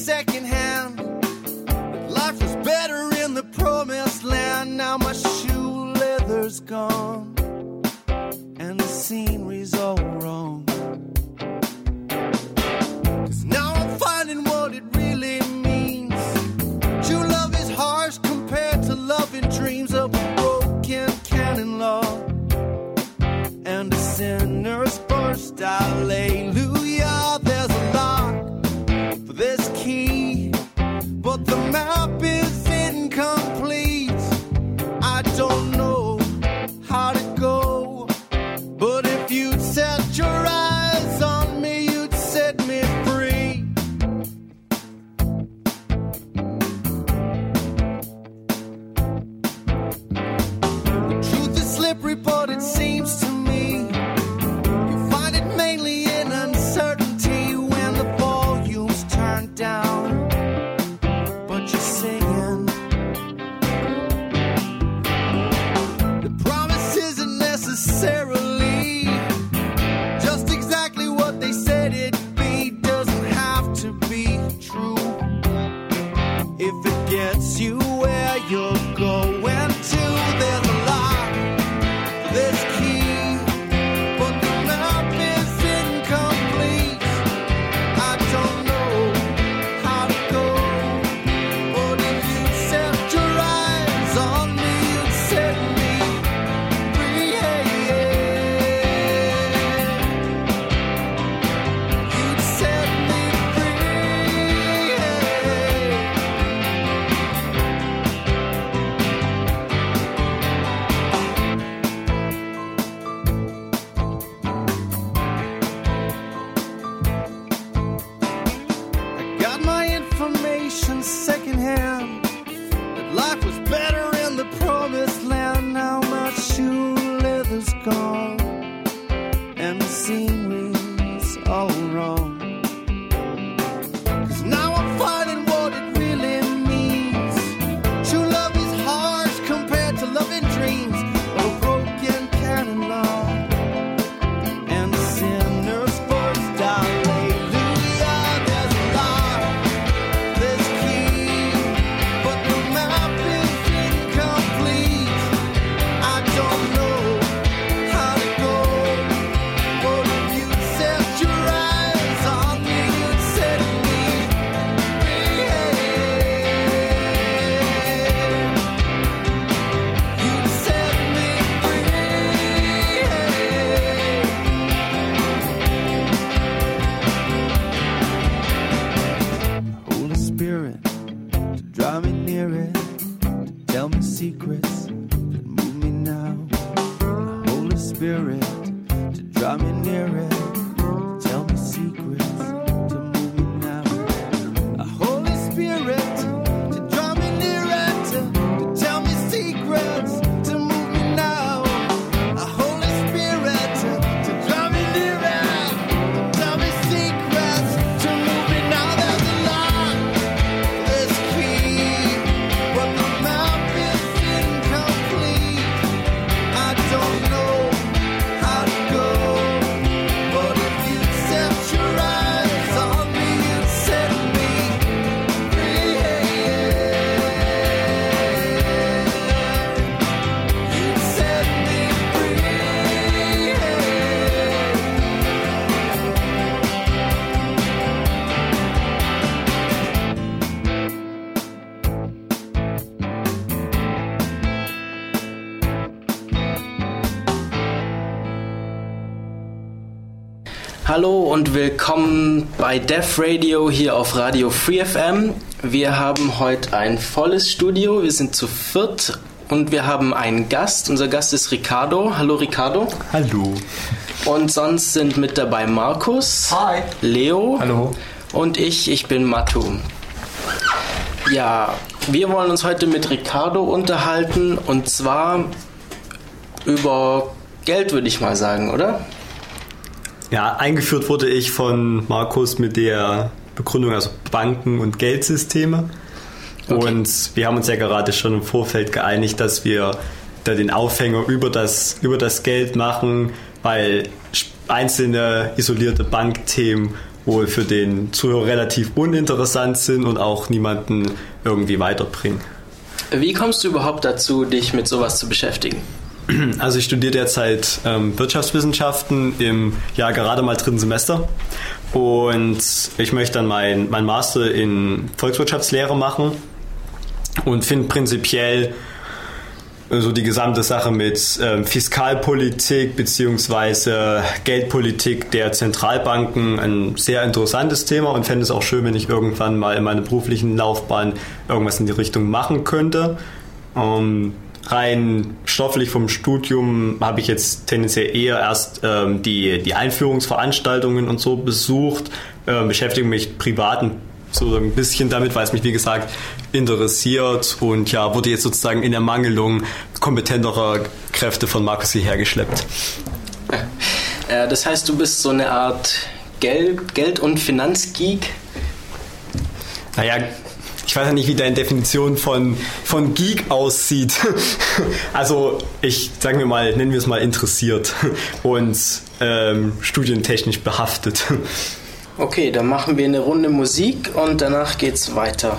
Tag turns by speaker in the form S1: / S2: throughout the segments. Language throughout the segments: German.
S1: sex und willkommen bei Dev Radio hier auf Radio Free FM. Wir haben heute ein volles Studio, wir sind zu viert und wir haben einen Gast. Unser Gast ist Ricardo. Hallo Ricardo.
S2: Hallo.
S1: Und sonst sind mit dabei Markus.
S2: Hi.
S1: Leo.
S2: Hallo.
S1: Und ich, ich bin Matu. Ja, wir wollen uns heute mit Ricardo unterhalten und zwar über Geld, würde ich mal sagen, oder?
S2: Ja, eingeführt wurde ich von Markus mit der Begründung, also Banken und Geldsysteme.
S1: Okay.
S2: Und wir haben uns ja gerade schon im Vorfeld geeinigt, dass wir da den Aufhänger über das, über das Geld machen, weil einzelne isolierte Bankthemen wohl für den Zuhörer relativ uninteressant sind und auch niemanden irgendwie weiterbringen.
S1: Wie kommst du überhaupt dazu, dich mit sowas zu beschäftigen?
S2: Also ich studiere derzeit ähm, Wirtschaftswissenschaften im ja gerade mal dritten Semester und ich möchte dann mein, mein Master in Volkswirtschaftslehre machen und finde prinzipiell so die gesamte Sache mit ähm, Fiskalpolitik bzw. Geldpolitik der Zentralbanken ein sehr interessantes Thema und fände es auch schön, wenn ich irgendwann mal in meiner beruflichen Laufbahn irgendwas in die Richtung machen könnte. Ähm, rein stofflich vom Studium habe ich jetzt tendenziell eher erst ähm, die, die Einführungsveranstaltungen und so besucht, äh, beschäftige mich privat so ein bisschen damit, weil es mich wie gesagt interessiert und ja, wurde jetzt sozusagen in Ermangelung kompetenterer Kräfte von Markus hierher geschleppt.
S1: Äh, das heißt, du bist so eine Art Geld, Geld- und Finanzgeek?
S2: Naja, ich weiß ja nicht, wie deine Definition von, von Geek aussieht. Also ich, sagen wir mal, nennen wir es mal interessiert und ähm, studientechnisch behaftet.
S1: Okay, dann machen wir eine Runde Musik und danach geht's weiter.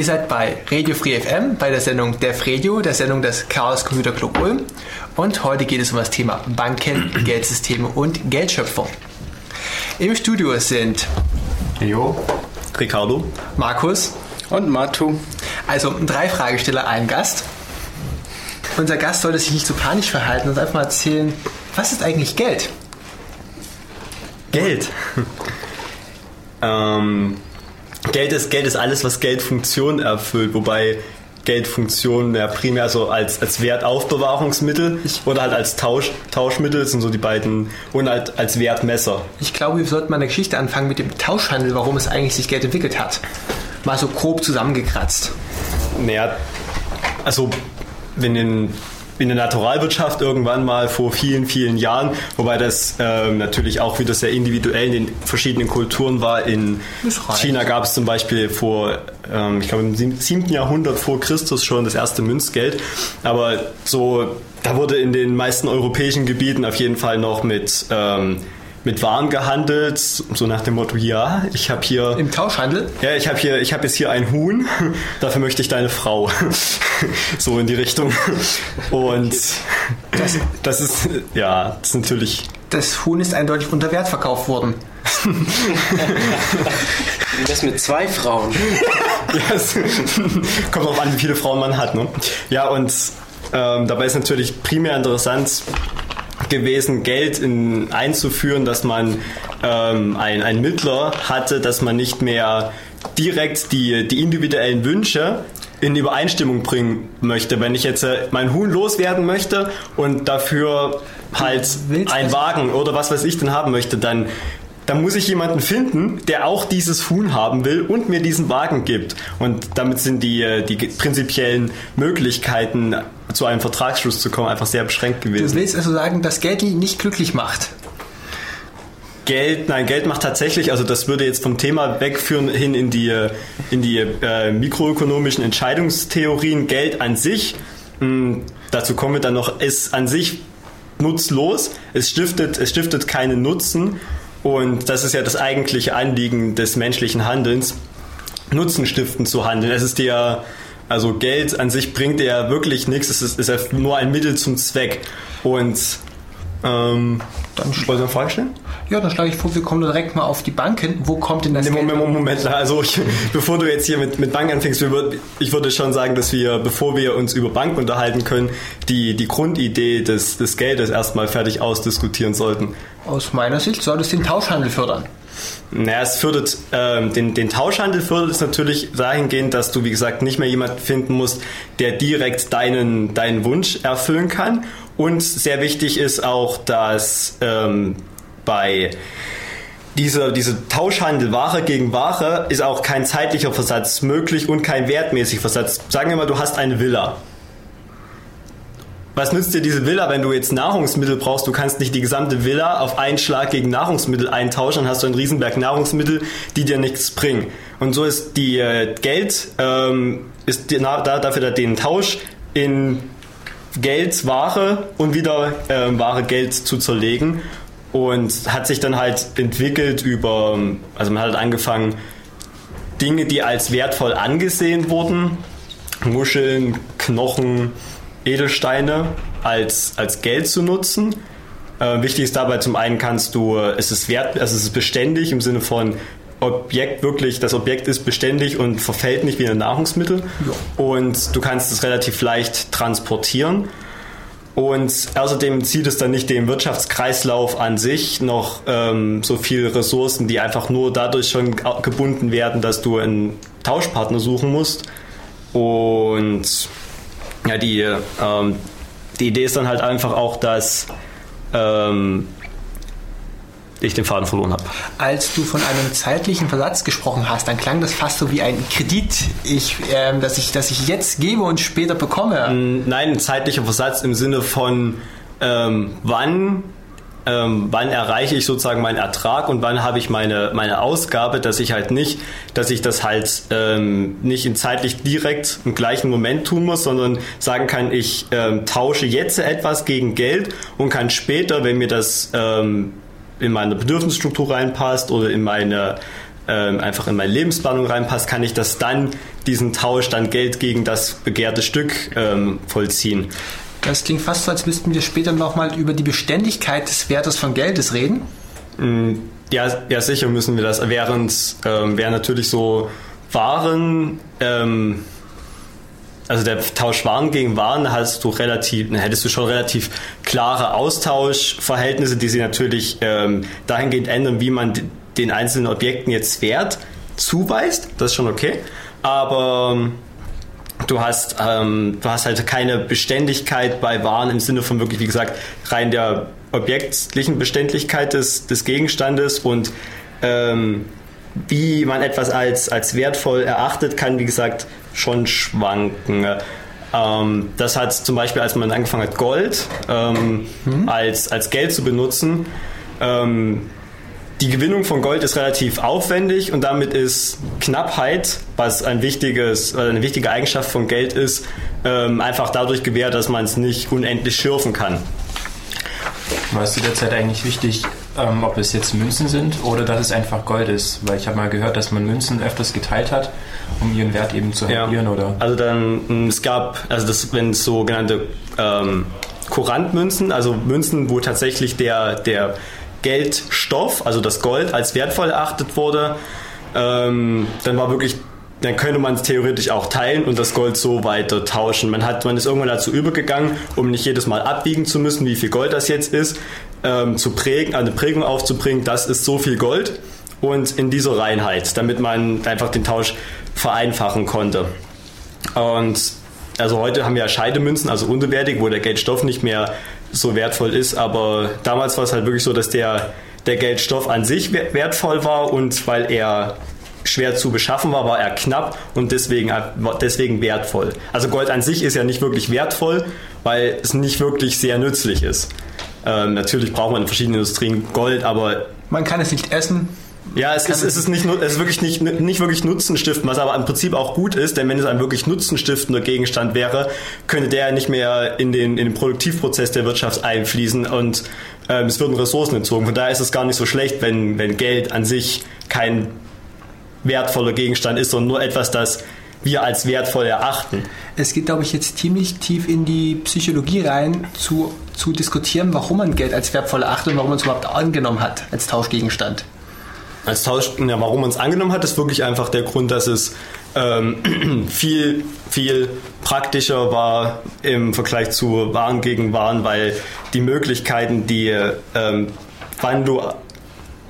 S3: Ihr seid bei Radio Free FM, bei der Sendung Dev Radio, der Sendung des Chaos Computer Club Ulm. Und heute geht es um das Thema Banken, Geldsysteme und Geldschöpfung. Im Studio sind
S2: Jo. Ricardo.
S3: Markus
S1: Und Matu.
S3: Also drei Fragesteller, ein Gast. Unser Gast sollte sich nicht so panisch verhalten und einfach mal erzählen, was ist eigentlich Geld?
S2: Geld. ähm, Geld, ist, Geld ist alles, was Geldfunktion erfüllt, wobei Geldfunktion ja primär so als, als Wertaufbewahrungsmittel oder halt als Tausch, Tauschmittel sind so die beiden und halt als Wertmesser.
S3: Ich glaube, wir sollten mal eine Geschichte anfangen mit dem Tauschhandel, warum es eigentlich sich Geld entwickelt hat. Mal so grob zusammengekratzt.
S2: Naja, also wenn in, in der Naturalwirtschaft irgendwann mal vor vielen, vielen Jahren, wobei das ähm, natürlich auch wieder sehr individuell in den verschiedenen Kulturen war. In. China gab es zum Beispiel vor, ähm, ich glaube im sieb- 7. Jahrhundert vor Christus schon das erste Münzgeld. Aber so, da wurde in den meisten europäischen Gebieten auf jeden Fall noch mit... Ähm, mit Waren gehandelt, so nach dem Motto, ja, ich habe hier
S3: Im Tauschhandel?
S2: ja, ich habe hier, ich habe jetzt hier ein Huhn. Dafür möchte ich deine Frau. so in die Richtung. Und das, das ist ja, das ist natürlich.
S3: Das Huhn ist eindeutig unter Wert verkauft worden.
S1: Das mit zwei Frauen.
S2: Ja, es kommt auch an, wie viele Frauen man hat. Ne? Ja, und ähm, dabei ist natürlich primär interessant gewesen, Geld in, einzuführen, dass man ähm, ein, ein Mittler hatte, dass man nicht mehr direkt die, die individuellen Wünsche in Übereinstimmung bringen möchte. Wenn ich jetzt äh, mein Huhn loswerden möchte und dafür halt
S3: willst
S2: ein
S3: also-
S2: Wagen oder was weiß ich denn haben möchte, dann dann muss ich jemanden finden, der auch dieses Huhn haben will und mir diesen Wagen gibt. Und damit sind die, äh, die prinzipiellen Möglichkeiten, zu einem Vertragsschluss zu kommen, einfach sehr beschränkt
S3: Du
S2: gewesen.
S3: willst also sagen, dass Geld die nicht glücklich macht.
S2: Geld, nein, Geld macht tatsächlich, also das würde jetzt vom Thema wegführen hin in die, äh, in die äh, mikroökonomischen Entscheidungstheorien. Geld an sich, mh, dazu kommen wir dann noch, ist an sich nutzlos. Es stiftet, es stiftet keinen Nutzen. Und das ist ja das eigentliche Anliegen des menschlichen Handelns, Nutzenstiftend zu handeln. Es ist ja, also Geld an sich bringt ja wirklich nichts, es ist, ist ja nur ein Mittel zum Zweck. Und ähm,
S3: Dann
S2: wollen Sie eine Frage stellen?
S3: Ja, dann schlage ich vor, wir kommen direkt mal auf die Banken. Wo kommt denn das
S2: Nee,
S3: Geld?
S2: Moment, Moment, Moment. Also ich, bevor du jetzt hier mit, mit Bank anfängst, würd- ich würde schon sagen, dass wir, bevor wir uns über Banken unterhalten können, die, die Grundidee des, des Geldes erstmal fertig ausdiskutieren sollten.
S3: Aus meiner Sicht soll es den Tauschhandel fördern.
S2: Naja, es fördert ähm, den, den Tauschhandel fördert es natürlich dahingehend, dass du, wie gesagt, nicht mehr jemanden finden musst, der direkt deinen, deinen Wunsch erfüllen kann. Und sehr wichtig ist auch, dass ähm, bei dieser, diese Tauschhandel Ware gegen Ware ist auch kein zeitlicher Versatz möglich und kein wertmäßiger Versatz. Sagen wir mal, du hast eine Villa. Was nützt dir diese Villa, wenn du jetzt Nahrungsmittel brauchst? Du kannst nicht die gesamte Villa auf einen Schlag gegen Nahrungsmittel eintauschen, dann hast du einen Riesenberg Nahrungsmittel, die dir nichts bringen. Und so ist die äh, Geld ähm, ist die, na, da, dafür da den Tausch in Geld, Ware und wieder ähm, Ware, Geld zu zerlegen. Und hat sich dann halt entwickelt über, also man hat angefangen, Dinge, die als wertvoll angesehen wurden, Muscheln, Knochen, Edelsteine als, als Geld zu nutzen. Äh, wichtig ist dabei zum einen kannst du, äh, es ist wert, also es ist beständig im Sinne von Objekt wirklich, das Objekt ist beständig und verfällt nicht wie ein Nahrungsmittel. Und du kannst es relativ leicht transportieren. Und außerdem zieht es dann nicht dem Wirtschaftskreislauf an sich noch ähm, so viele Ressourcen, die einfach nur dadurch schon gebunden werden, dass du einen Tauschpartner suchen musst. Und ja, die, ähm, die Idee ist dann halt einfach auch, dass ähm, ich den Faden verloren habe.
S3: Als du von einem zeitlichen Versatz gesprochen hast, dann klang das fast so wie ein Kredit, ich, ähm, dass, ich, dass ich jetzt gebe und später bekomme.
S2: Nein, ein zeitlicher Versatz im Sinne von ähm, wann, ähm, wann erreiche ich sozusagen meinen Ertrag und wann habe ich meine, meine Ausgabe, dass ich halt nicht, dass ich das halt ähm, nicht in zeitlich direkt im gleichen Moment tun muss, sondern sagen kann, ich ähm, tausche jetzt etwas gegen Geld und kann später, wenn mir das ähm, in meine Bedürfnisstruktur reinpasst oder in meine ähm, einfach in meine Lebensplanung reinpasst, kann ich das dann, diesen Tausch, dann Geld gegen das begehrte Stück ähm, vollziehen.
S3: Das klingt fast so, als müssten wir später nochmal über die Beständigkeit des Wertes von Geldes reden.
S2: Mm, ja, ja sicher müssen wir das. Während ähm, wäre natürlich so Waren, ähm, also der Tausch Waren gegen Waren, hast du relativ, hättest du schon relativ klare Austauschverhältnisse, die sich natürlich ähm, dahingehend ändern, wie man den einzelnen Objekten jetzt Wert zuweist. Das ist schon okay. Aber ähm, du hast, ähm, du hast halt keine Beständigkeit bei Waren im Sinne von wirklich, wie gesagt, rein der objektlichen Beständigkeit des, des Gegenstandes und ähm, wie man etwas als, als wertvoll erachtet, kann, wie gesagt, schon schwanken. Ähm, das hat zum Beispiel, als man angefangen hat, Gold ähm, mhm. als, als Geld zu benutzen, ähm, die Gewinnung von Gold ist relativ aufwendig und damit ist Knappheit, was ein wichtiges, eine wichtige Eigenschaft von Geld ist, ähm, einfach dadurch gewährt, dass man es nicht unendlich schürfen kann.
S4: War es zu der Zeit eigentlich wichtig, ähm, ob es jetzt Münzen sind oder dass es einfach Gold ist? Weil ich habe mal gehört, dass man Münzen öfters geteilt hat, um ihren Wert eben zu halbieren, ja. oder?
S2: Also dann, es gab, also das, wenn es sogenannte ähm, Kurantmünzen, also Münzen, wo tatsächlich der, der Geldstoff, also das Gold, als wertvoll erachtet wurde, ähm, dann war wirklich dann könnte man es theoretisch auch teilen und das Gold so weiter tauschen. Man, hat, man ist irgendwann dazu übergegangen, um nicht jedes Mal abwiegen zu müssen, wie viel Gold das jetzt ist, ähm, zu prägen, eine Prägung aufzubringen, das ist so viel Gold und in dieser Reinheit, damit man einfach den Tausch vereinfachen konnte. Und also heute haben wir ja Scheidemünzen, also unterwertig, wo der Geldstoff nicht mehr so wertvoll ist, aber damals war es halt wirklich so, dass der, der Geldstoff an sich wertvoll war und weil er schwer zu beschaffen war, war er knapp und deswegen, deswegen wertvoll. Also Gold an sich ist ja nicht wirklich wertvoll, weil es nicht wirklich sehr nützlich ist. Ähm, natürlich braucht man in verschiedenen Industrien Gold, aber...
S3: Man kann es nicht essen,
S2: ja, es ist, es ist, nicht, es ist wirklich nicht, nicht wirklich nutzenstiftend, was aber im Prinzip auch gut ist, denn wenn es ein wirklich nutzenstiftender Gegenstand wäre, könnte der nicht mehr in den, in den Produktivprozess der Wirtschaft einfließen und ähm, es würden Ressourcen entzogen. Von daher ist es gar nicht so schlecht, wenn, wenn Geld an sich kein wertvoller Gegenstand ist, sondern nur etwas, das wir als wertvoll erachten.
S3: Es geht, glaube ich, jetzt ziemlich tief in die Psychologie rein, zu, zu diskutieren, warum man Geld als wertvoll erachtet und warum man es überhaupt angenommen hat als Tauschgegenstand
S2: als Tausch, ja, warum man es angenommen hat, ist wirklich einfach der Grund, dass es ähm, viel, viel praktischer war im Vergleich zu Waren gegen Waren, weil die Möglichkeiten, die, ähm, wann du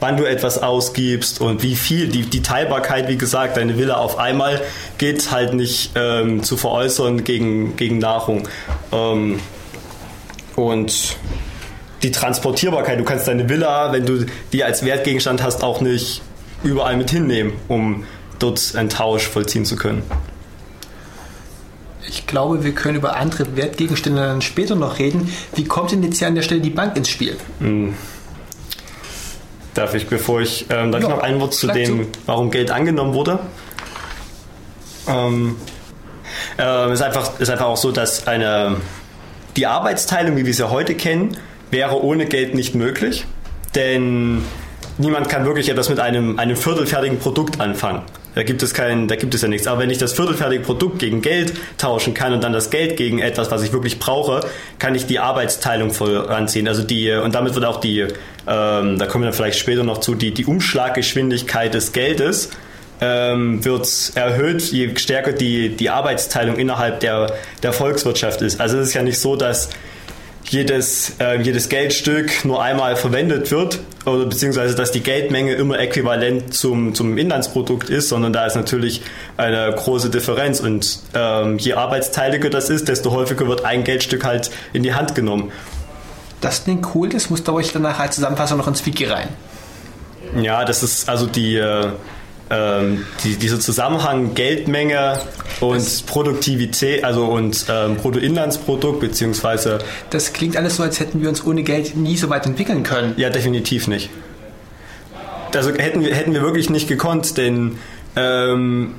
S2: wann du etwas ausgibst und wie viel, die, die Teilbarkeit, wie gesagt, deine Wille auf einmal geht halt nicht ähm, zu veräußern gegen, gegen Nahrung. Ähm, und die Transportierbarkeit. Du kannst deine Villa, wenn du die als Wertgegenstand hast, auch nicht überall mit hinnehmen, um dort einen Tausch vollziehen zu können.
S3: Ich glaube, wir können über andere Wertgegenstände dann später noch reden. Wie kommt denn jetzt hier an der Stelle die Bank ins Spiel? Hm.
S2: Darf ich, bevor ich, ähm, darf ja, ich noch ein Wort zu dem, warum Geld angenommen wurde? Ähm, äh, ist, einfach, ist einfach auch so, dass eine, die Arbeitsteilung, wie wir sie heute kennen, wäre ohne Geld nicht möglich, denn niemand kann wirklich etwas mit einem, einem viertelfertigen Produkt anfangen. Da gibt, es kein, da gibt es ja nichts. Aber wenn ich das viertelfertige Produkt gegen Geld tauschen kann und dann das Geld gegen etwas, was ich wirklich brauche, kann ich die Arbeitsteilung voranziehen. Also die, und damit wird auch die, ähm, da kommen wir dann vielleicht später noch zu, die, die Umschlaggeschwindigkeit des Geldes ähm, wird erhöht, je stärker die, die Arbeitsteilung innerhalb der, der Volkswirtschaft ist. Also es ist ja nicht so, dass jedes, äh, jedes Geldstück nur einmal verwendet wird, oder beziehungsweise dass die Geldmenge immer äquivalent zum, zum Inlandsprodukt ist, sondern da ist natürlich eine große Differenz. Und ähm, je arbeitsteiliger das ist, desto häufiger wird ein Geldstück halt in die Hand genommen.
S3: Das klingt cool, das muss glaube ich danach als Zusammenfassung noch ins Wiki rein.
S2: Ja, das ist also die, äh, ähm, die, dieser Zusammenhang Geldmenge und das Produktivität, also und ähm, Bruttoinlandsprodukt beziehungsweise.
S3: Das klingt alles so, als hätten wir uns ohne Geld nie so weit entwickeln können.
S2: Ja, definitiv nicht. Also hätten wir, hätten wir wirklich nicht gekonnt, denn ähm,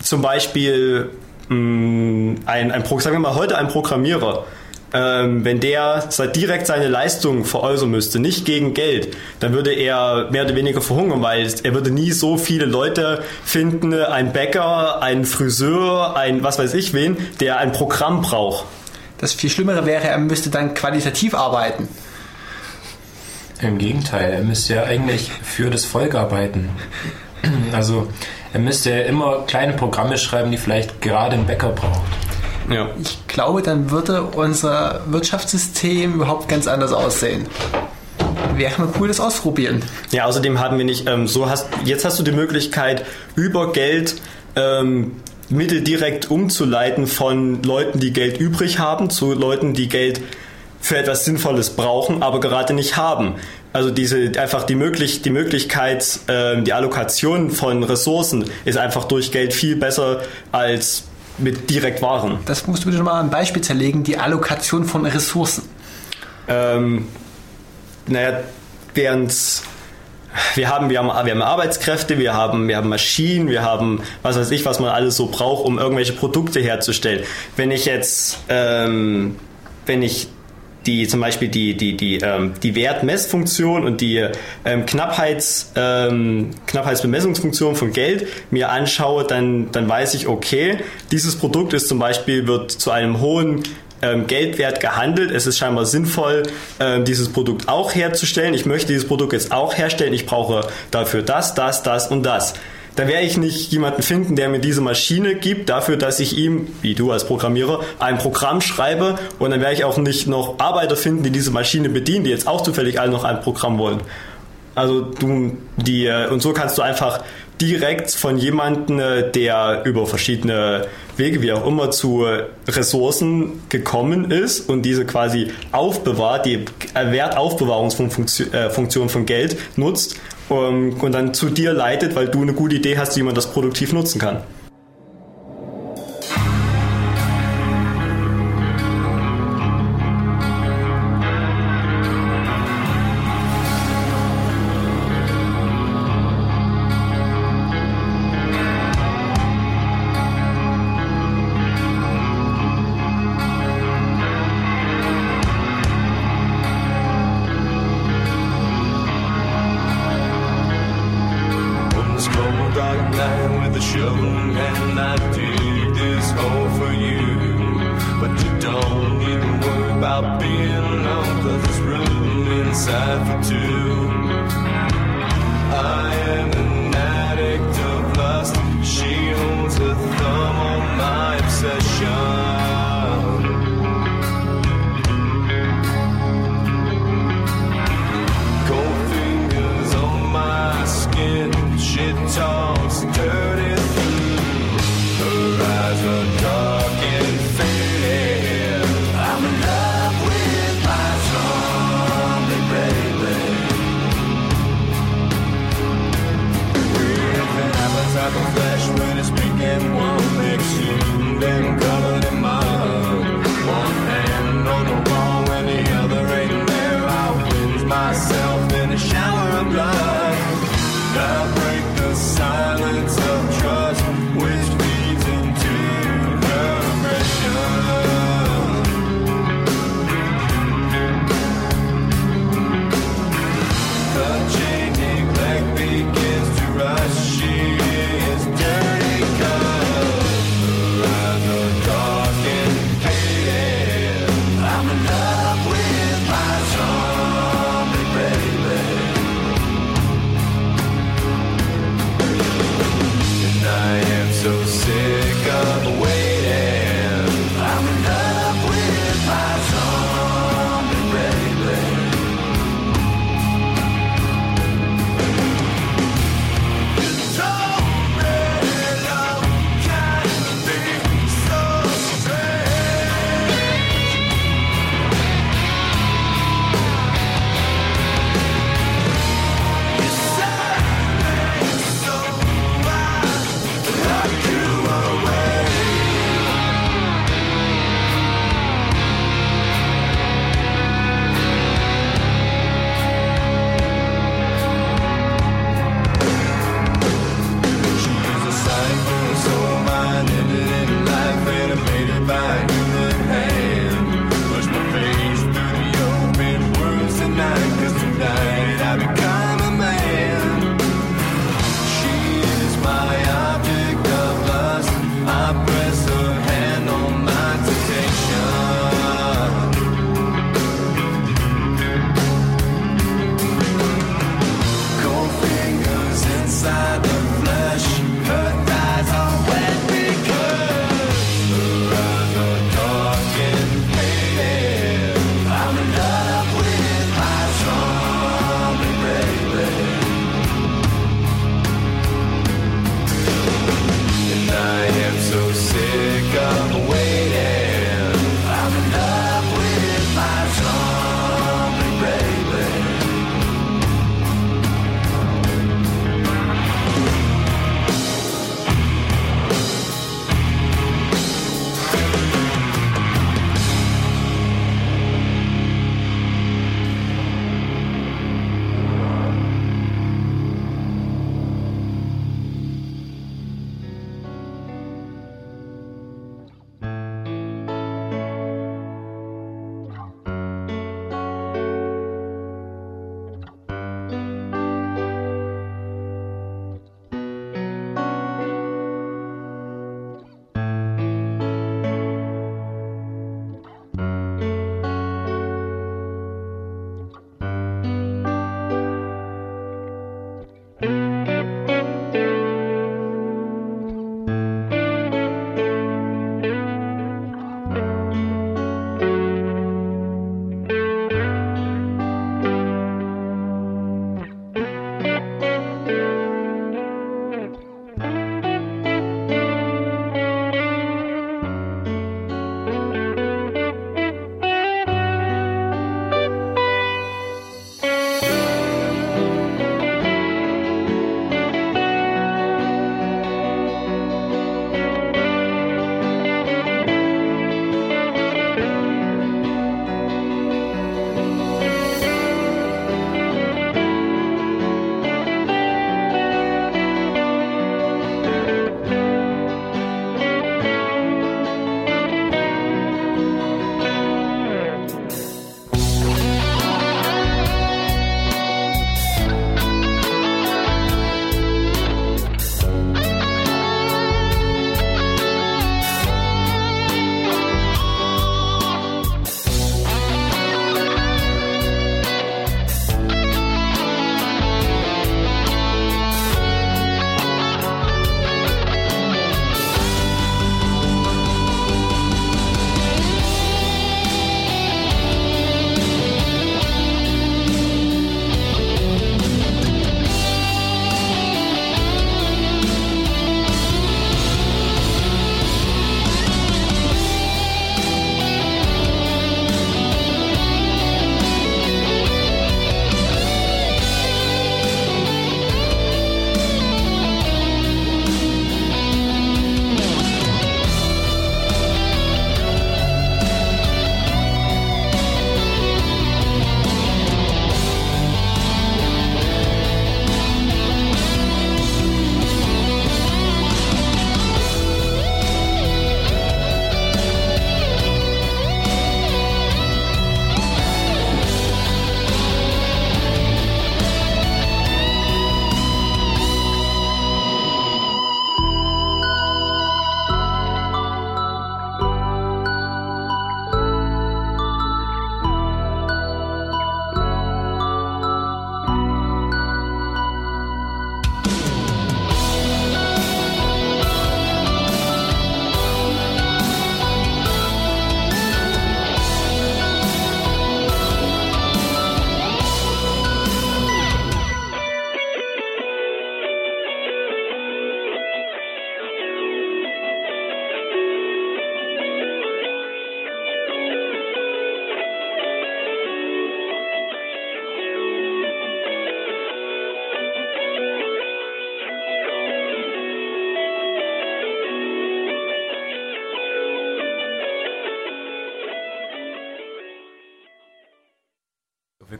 S2: zum Beispiel mh, mm, ein, ein, sagen wir mal heute ein Programmierer ähm, wenn der direkt seine Leistung veräußern müsste, nicht gegen Geld, dann würde er mehr oder weniger verhungern, weil er würde nie so viele Leute finden, ein Bäcker, ein Friseur, ein was weiß ich wen, der ein Programm braucht.
S3: Das viel Schlimmere wäre, er müsste dann qualitativ arbeiten.
S4: Im Gegenteil, er müsste ja eigentlich für das Volk arbeiten. Also er müsste ja immer kleine Programme schreiben, die vielleicht gerade ein Bäcker braucht.
S3: Ja. Ich glaube, dann würde unser Wirtschaftssystem überhaupt ganz anders aussehen. Wäre mal cool, das ausprobieren.
S2: Ja, außerdem haben wir nicht, ähm, so hast, jetzt hast du die Möglichkeit, über Geld ähm, Mittel direkt umzuleiten von Leuten, die Geld übrig haben, zu Leuten, die Geld für etwas Sinnvolles brauchen, aber gerade nicht haben. Also diese einfach die, möglich, die Möglichkeit, äh, die Allokation von Ressourcen ist einfach durch Geld viel besser als mit direkt Waren.
S3: Das musst du bitte mal ein Beispiel zerlegen, die Allokation von Ressourcen.
S2: Ähm, naja, während wir haben, wir haben, wir haben Arbeitskräfte, wir haben, wir haben Maschinen, wir haben was weiß ich, was man alles so braucht, um irgendwelche Produkte herzustellen. Wenn ich jetzt, ähm, wenn ich die zum Beispiel die, die, die, ähm, die Wertmessfunktion und die ähm, Knappheits, ähm, Knappheitsbemessungsfunktion von Geld mir anschaue, dann, dann weiß ich, okay, dieses Produkt ist zum Beispiel, wird zu einem hohen ähm, Geldwert gehandelt. Es ist scheinbar sinnvoll, ähm, dieses Produkt auch herzustellen. Ich möchte dieses Produkt jetzt auch herstellen. Ich brauche dafür das, das, das und das dann werde ich nicht jemanden finden, der mir diese Maschine gibt, dafür, dass ich ihm, wie du als Programmierer, ein Programm schreibe und dann werde ich auch nicht noch Arbeiter finden, die diese Maschine bedienen, die jetzt auch zufällig alle noch ein Programm wollen. Also du, die, äh, und so kannst du einfach direkt von jemandem, äh, der über verschiedene Wege, wie auch immer, zu Ressourcen gekommen ist und diese quasi aufbewahrt, die Wertaufbewahrungsfunktion von Geld nutzt und dann zu dir leitet, weil du eine gute Idee hast, wie man das produktiv nutzen kann.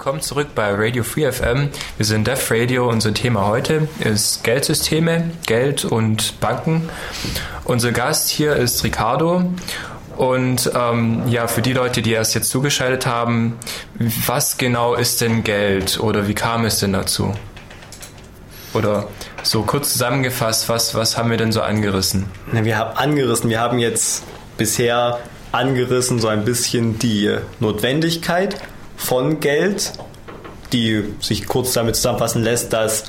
S4: Willkommen zurück bei Radio Free FM. Wir sind Def Radio. Unser Thema heute ist Geldsysteme, Geld und Banken. Unser Gast hier ist Ricardo. Und ähm, ja, für die Leute, die erst jetzt zugeschaltet haben, was genau ist denn Geld oder wie kam es denn dazu? Oder so kurz zusammengefasst, was, was haben wir denn so angerissen?
S2: Na, wir haben angerissen, wir haben jetzt bisher angerissen so ein bisschen die Notwendigkeit von Geld, die sich kurz damit zusammenfassen lässt, dass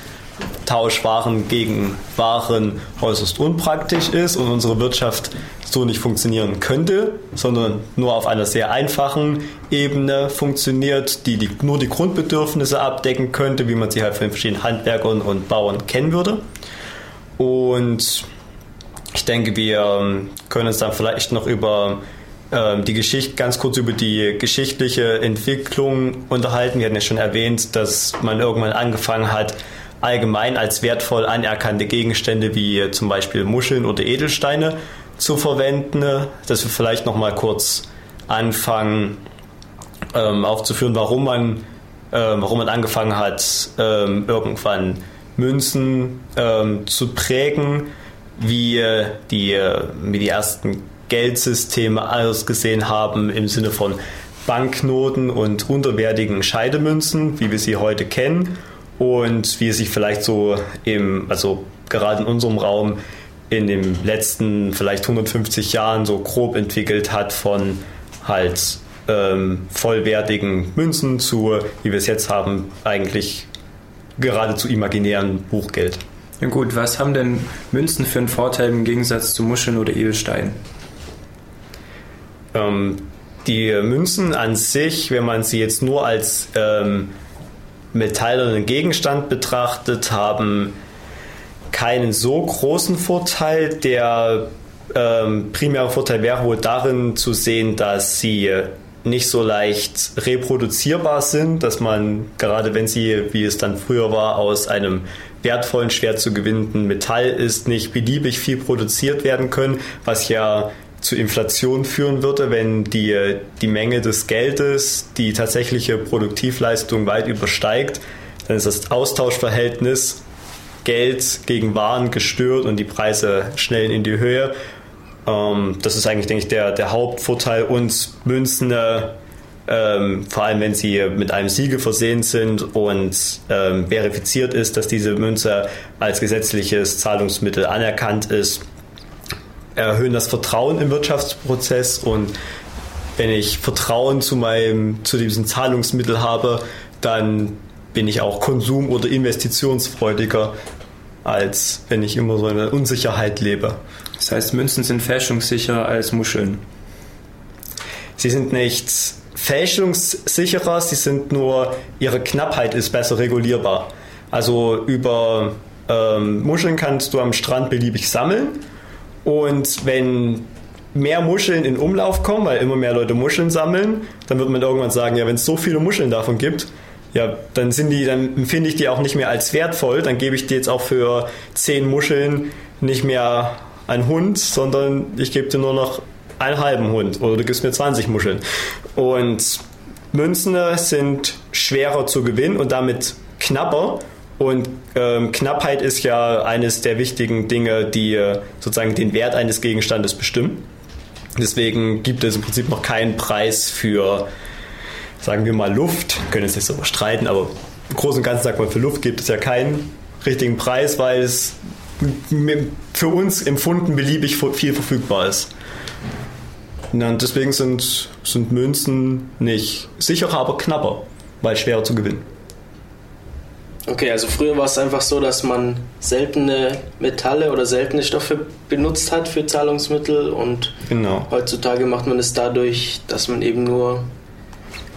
S2: Tausch Waren gegen Waren äußerst unpraktisch ist und unsere Wirtschaft so nicht funktionieren könnte, sondern nur auf einer sehr einfachen Ebene funktioniert, die, die nur die Grundbedürfnisse abdecken könnte, wie man sie halt von den verschiedenen Handwerkern und Bauern kennen würde. Und ich denke, wir ähm, können uns dann vielleicht noch über ähm, die Geschichte, ganz kurz über die geschichtliche Entwicklung unterhalten. Wir hatten ja schon erwähnt, dass man irgendwann angefangen hat, allgemein als wertvoll anerkannte Gegenstände wie zum Beispiel Muscheln oder Edelsteine zu verwenden. Dass wir vielleicht noch mal kurz anfangen ähm, aufzuführen, warum man, äh, warum man angefangen hat, ähm, irgendwann Münzen ähm, zu prägen, wie äh, die, äh, wie die ersten Geldsysteme ausgesehen haben im Sinne von Banknoten und unterwertigen Scheidemünzen, wie wir sie heute kennen und wie es sich vielleicht so im, also gerade in unserem Raum in den letzten vielleicht 150 Jahren so grob entwickelt hat von halt ähm, vollwertigen Münzen zu, wie wir es jetzt haben, eigentlich geradezu imaginären Buchgeld.
S4: Ja gut, was haben denn Münzen für einen Vorteil im Gegensatz zu Muscheln oder Edelsteinen?
S2: Ähm, die Münzen an sich, wenn man sie jetzt nur als ähm, metallenen Gegenstand betrachtet, haben keinen so großen Vorteil. Der ähm, primäre Vorteil wäre wohl darin zu sehen, dass sie nicht so leicht reproduzierbar sind, dass man, gerade wenn sie, wie es dann früher war, aus einem wertvollen, schwer zu gewinnenden Metall ist, nicht beliebig viel produziert werden können, was ja zu Inflation führen würde, wenn die, die Menge des Geldes die tatsächliche Produktivleistung weit übersteigt, dann ist das Austauschverhältnis Geld gegen Waren gestört und die Preise schnellen in die Höhe. Ähm, das ist eigentlich, denke ich, der, der Hauptvorteil und Münzen, ähm, vor allem wenn sie mit einem Siegel versehen sind und ähm, verifiziert ist, dass diese Münze als gesetzliches Zahlungsmittel anerkannt ist, erhöhen das Vertrauen im Wirtschaftsprozess und wenn ich Vertrauen zu meinem, zu diesem Zahlungsmittel habe, dann bin ich auch konsum- oder investitionsfreudiger, als wenn ich immer so in der Unsicherheit lebe.
S4: Das heißt, Münzen sind fälschungssicherer als Muscheln.
S2: Sie sind nicht fälschungssicherer, sie sind nur, ihre Knappheit ist besser regulierbar. Also über ähm, Muscheln kannst du am Strand beliebig sammeln und wenn mehr Muscheln in Umlauf kommen, weil immer mehr Leute Muscheln sammeln, dann wird man irgendwann sagen, ja, wenn es so viele Muscheln davon gibt, ja, dann sind die, dann empfinde ich die auch nicht mehr als wertvoll, dann gebe ich dir jetzt auch für zehn Muscheln nicht mehr einen Hund, sondern ich gebe dir nur noch einen halben Hund oder du gibst mir 20 Muscheln. Und Münzen sind schwerer zu gewinnen und damit knapper und ähm, Knappheit ist ja eines der wichtigen Dinge, die äh, sozusagen den Wert eines Gegenstandes bestimmen. Deswegen gibt es im Prinzip noch keinen Preis für, sagen wir mal, Luft. Wir können es nicht so überstreiten, aber im Großen und Ganzen sagt man, für Luft gibt es ja keinen richtigen Preis, weil es für uns empfunden beliebig viel verfügbar ist. Und deswegen sind, sind Münzen nicht sicherer, aber knapper, weil schwerer zu gewinnen.
S1: Okay, also früher war es einfach so, dass man seltene Metalle oder seltene Stoffe benutzt hat für Zahlungsmittel und genau. heutzutage macht man es dadurch, dass man eben nur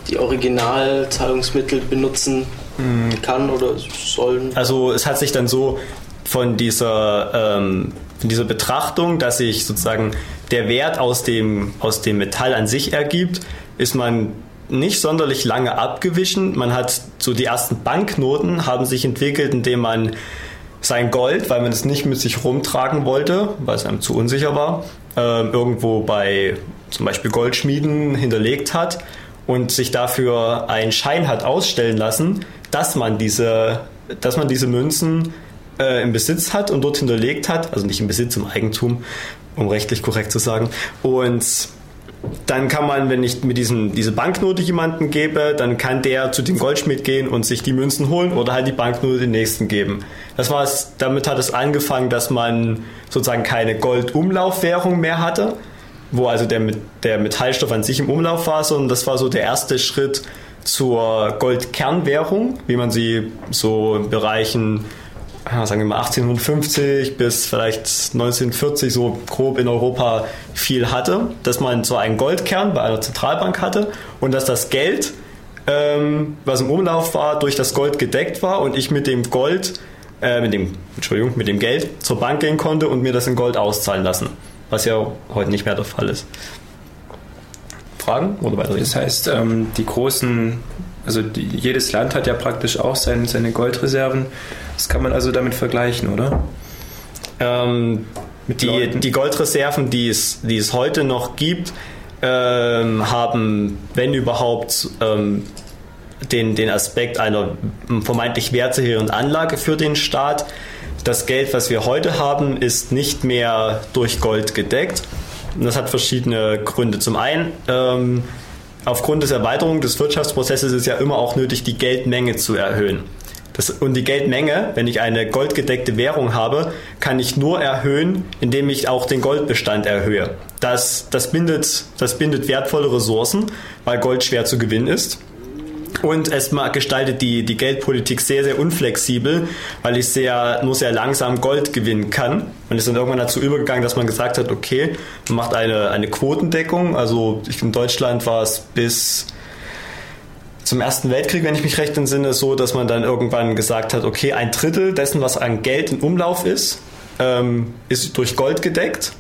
S1: die Originalzahlungsmittel benutzen mhm. kann oder sollen.
S2: Also es hat sich dann so von dieser, ähm, von dieser Betrachtung, dass sich sozusagen der Wert aus dem, aus dem Metall an sich ergibt, ist man nicht sonderlich lange abgewichen. Man hat so die ersten Banknoten haben sich entwickelt, indem man sein Gold, weil man es nicht mit sich rumtragen wollte, weil es einem zu unsicher war, äh, irgendwo bei zum Beispiel Goldschmieden hinterlegt hat. und sich dafür einen Schein hat ausstellen lassen, dass man diese, dass man diese Münzen äh, im Besitz hat und dort hinterlegt hat, also nicht im Besitz, im Eigentum, um rechtlich korrekt zu sagen. Und dann kann man, wenn ich mit diesem, diese Banknote jemanden gebe, dann kann der zu dem Goldschmied gehen und sich die Münzen holen oder halt die Banknote den nächsten geben. Das war es, damit hat es angefangen, dass man sozusagen keine Goldumlaufwährung mehr hatte, wo also der, der Metallstoff an sich im Umlauf war, sondern das war so der erste Schritt zur Goldkernwährung, wie man sie so in Bereichen sagen wir mal 1850 bis vielleicht 1940 so grob in Europa viel hatte, dass man so einen Goldkern bei einer Zentralbank hatte und dass das Geld, ähm, was im Umlauf war, durch das Gold gedeckt war und ich mit dem Gold, äh, mit dem, Entschuldigung, mit dem Geld zur Bank gehen konnte und mir das in Gold auszahlen lassen, was ja heute nicht mehr der Fall ist. Fragen oder
S4: weitere? Das heißt, ähm, die großen also die, jedes Land hat ja praktisch auch sein, seine Goldreserven. Das kann man also damit vergleichen, oder?
S2: Ähm, die, die, Goldreserven, die es, die es heute noch gibt, ähm, haben, wenn überhaupt, ähm, den, den Aspekt einer vermeintlich wertsicheren Anlage für den Staat. Das Geld, was wir heute haben, ist nicht mehr durch Gold gedeckt. Und das hat verschiedene Gründe. Zum einen ähm, aufgrund des Erweiterung des Wirtschaftsprozesses ist ja immer auch nötig, die Geldmenge zu erhöhen. Das, und die Geldmenge, wenn ich eine goldgedeckte Währung habe, kann ich nur erhöhen, indem ich auch den Goldbestand erhöhe. Das, das, bindet, das bindet wertvolle Ressourcen, weil Gold schwer zu gewinnen ist. Und es gestaltet die, die Geldpolitik sehr, sehr unflexibel, weil ich sehr, nur sehr langsam Gold gewinnen kann. Man ist dann irgendwann dazu übergegangen, dass man gesagt hat, okay, man macht eine, eine Quotendeckung. Also in Deutschland war es bis zum Ersten Weltkrieg, wenn ich mich recht entsinne, so, dass man dann irgendwann gesagt hat, okay, ein Drittel dessen, was an Geld in Umlauf ist, ähm, ist durch Gold gedeckt,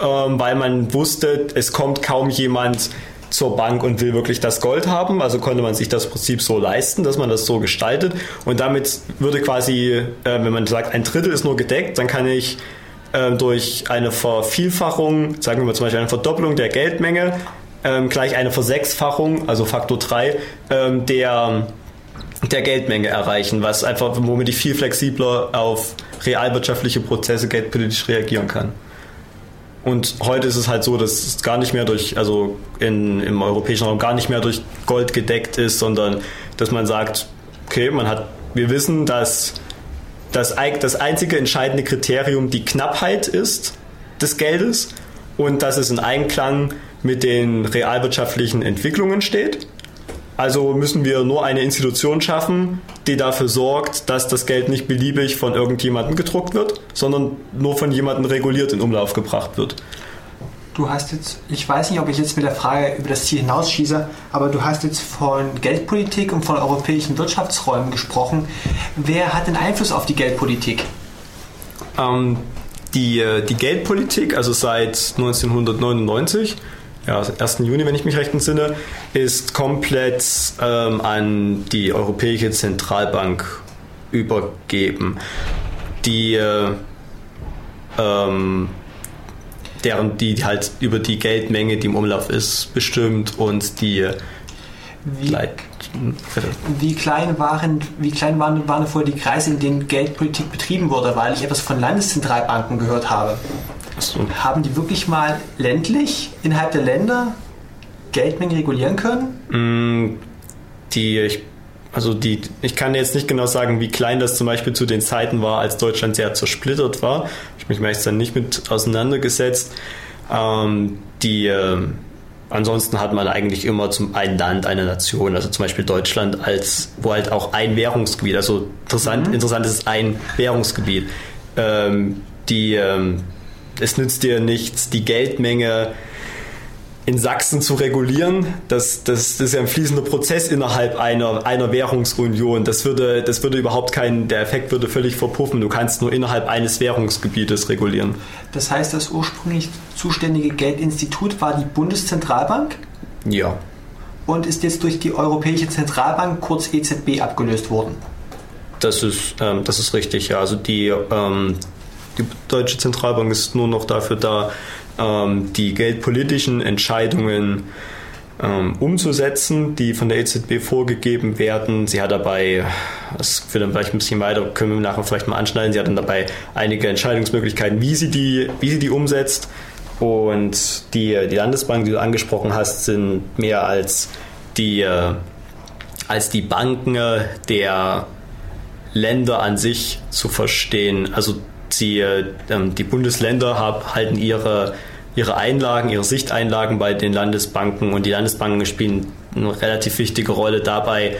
S2: ähm, weil man wusste, es kommt kaum jemand zur Bank und will wirklich das Gold haben. Also konnte man sich das Prinzip so leisten, dass man das so gestaltet. Und damit würde quasi, äh, wenn man sagt, ein Drittel ist nur gedeckt, dann kann ich äh, durch eine Vervielfachung, sagen wir mal zum Beispiel eine Verdoppelung der Geldmenge, ähm, gleich eine Versechsfachung, also Faktor 3, ähm, der, der Geldmenge erreichen, was einfach, womit ich viel flexibler auf realwirtschaftliche Prozesse geldpolitisch reagieren kann. Und heute ist es halt so, dass es gar nicht mehr durch, also in, im europäischen Raum gar nicht mehr durch Gold gedeckt ist, sondern dass man sagt, okay, man hat, wir wissen, dass das, das einzige entscheidende Kriterium die Knappheit ist des Geldes und dass es in Einklang mit den realwirtschaftlichen Entwicklungen steht. Also müssen wir nur eine Institution schaffen, die dafür sorgt, dass das Geld nicht beliebig von irgendjemandem gedruckt wird, sondern nur von jemandem reguliert in Umlauf gebracht wird.
S3: Du hast jetzt, ich weiß nicht, ob ich jetzt mit der Frage über das Ziel hinausschieße, aber du hast jetzt von Geldpolitik und von europäischen Wirtschaftsräumen gesprochen. Wer hat den Einfluss auf die Geldpolitik?
S2: Ähm, die, äh, die Geldpolitik, also seit 1999, ja, 1. Also Juni, wenn ich mich recht entsinne, ist komplett ähm, an die Europäische Zentralbank übergeben. Die äh, ähm, deren die halt über die Geldmenge, die im Umlauf ist, bestimmt und die
S3: wie, wie, klein waren, wie klein waren, waren vorher die Kreise, in denen Geldpolitik betrieben wurde, weil ich etwas von Landeszentralbanken gehört habe. So. Haben die wirklich mal ländlich innerhalb der Länder Geldmengen regulieren können?
S2: Mm, die, ich, also die, ich kann jetzt nicht genau sagen, wie klein das zum Beispiel zu den Zeiten war, als Deutschland sehr zersplittert war. Ich mich meist dann nicht mit auseinandergesetzt. Ähm, die, äh, ansonsten hat man eigentlich immer zum ein Land, eine Nation, also zum Beispiel Deutschland als, wo halt auch ein Währungsgebiet, also interessant, mhm. interessant ist ein Währungsgebiet. Ähm, die, ähm, es nützt dir nichts, die Geldmenge in Sachsen zu regulieren. Das, das, das ist ja ein fließender Prozess innerhalb einer, einer Währungsunion. Das würde, das würde überhaupt keinen, der Effekt würde völlig verpuffen. Du kannst nur innerhalb eines Währungsgebietes regulieren.
S3: Das heißt, das ursprünglich zuständige Geldinstitut war die Bundeszentralbank?
S2: Ja.
S3: Und ist jetzt durch die Europäische Zentralbank, kurz EZB, abgelöst worden?
S2: Das ist, ähm, das ist richtig, ja. Also die, ähm, die Deutsche Zentralbank ist nur noch dafür da, ähm, die geldpolitischen Entscheidungen ähm, umzusetzen, die von der EZB vorgegeben werden. Sie hat dabei, das führt dann vielleicht ein bisschen weiter, können wir nachher vielleicht mal anschneiden, sie hat dann dabei einige Entscheidungsmöglichkeiten, wie sie die, wie sie die umsetzt. Und die, die Landesbank, die du angesprochen hast, sind mehr als die, äh, als die Banken der Länder an sich zu verstehen. Also sie, ähm, die Bundesländer halten ihre ihre Einlagen, ihre Sichteinlagen bei den Landesbanken und die Landesbanken spielen eine relativ wichtige Rolle dabei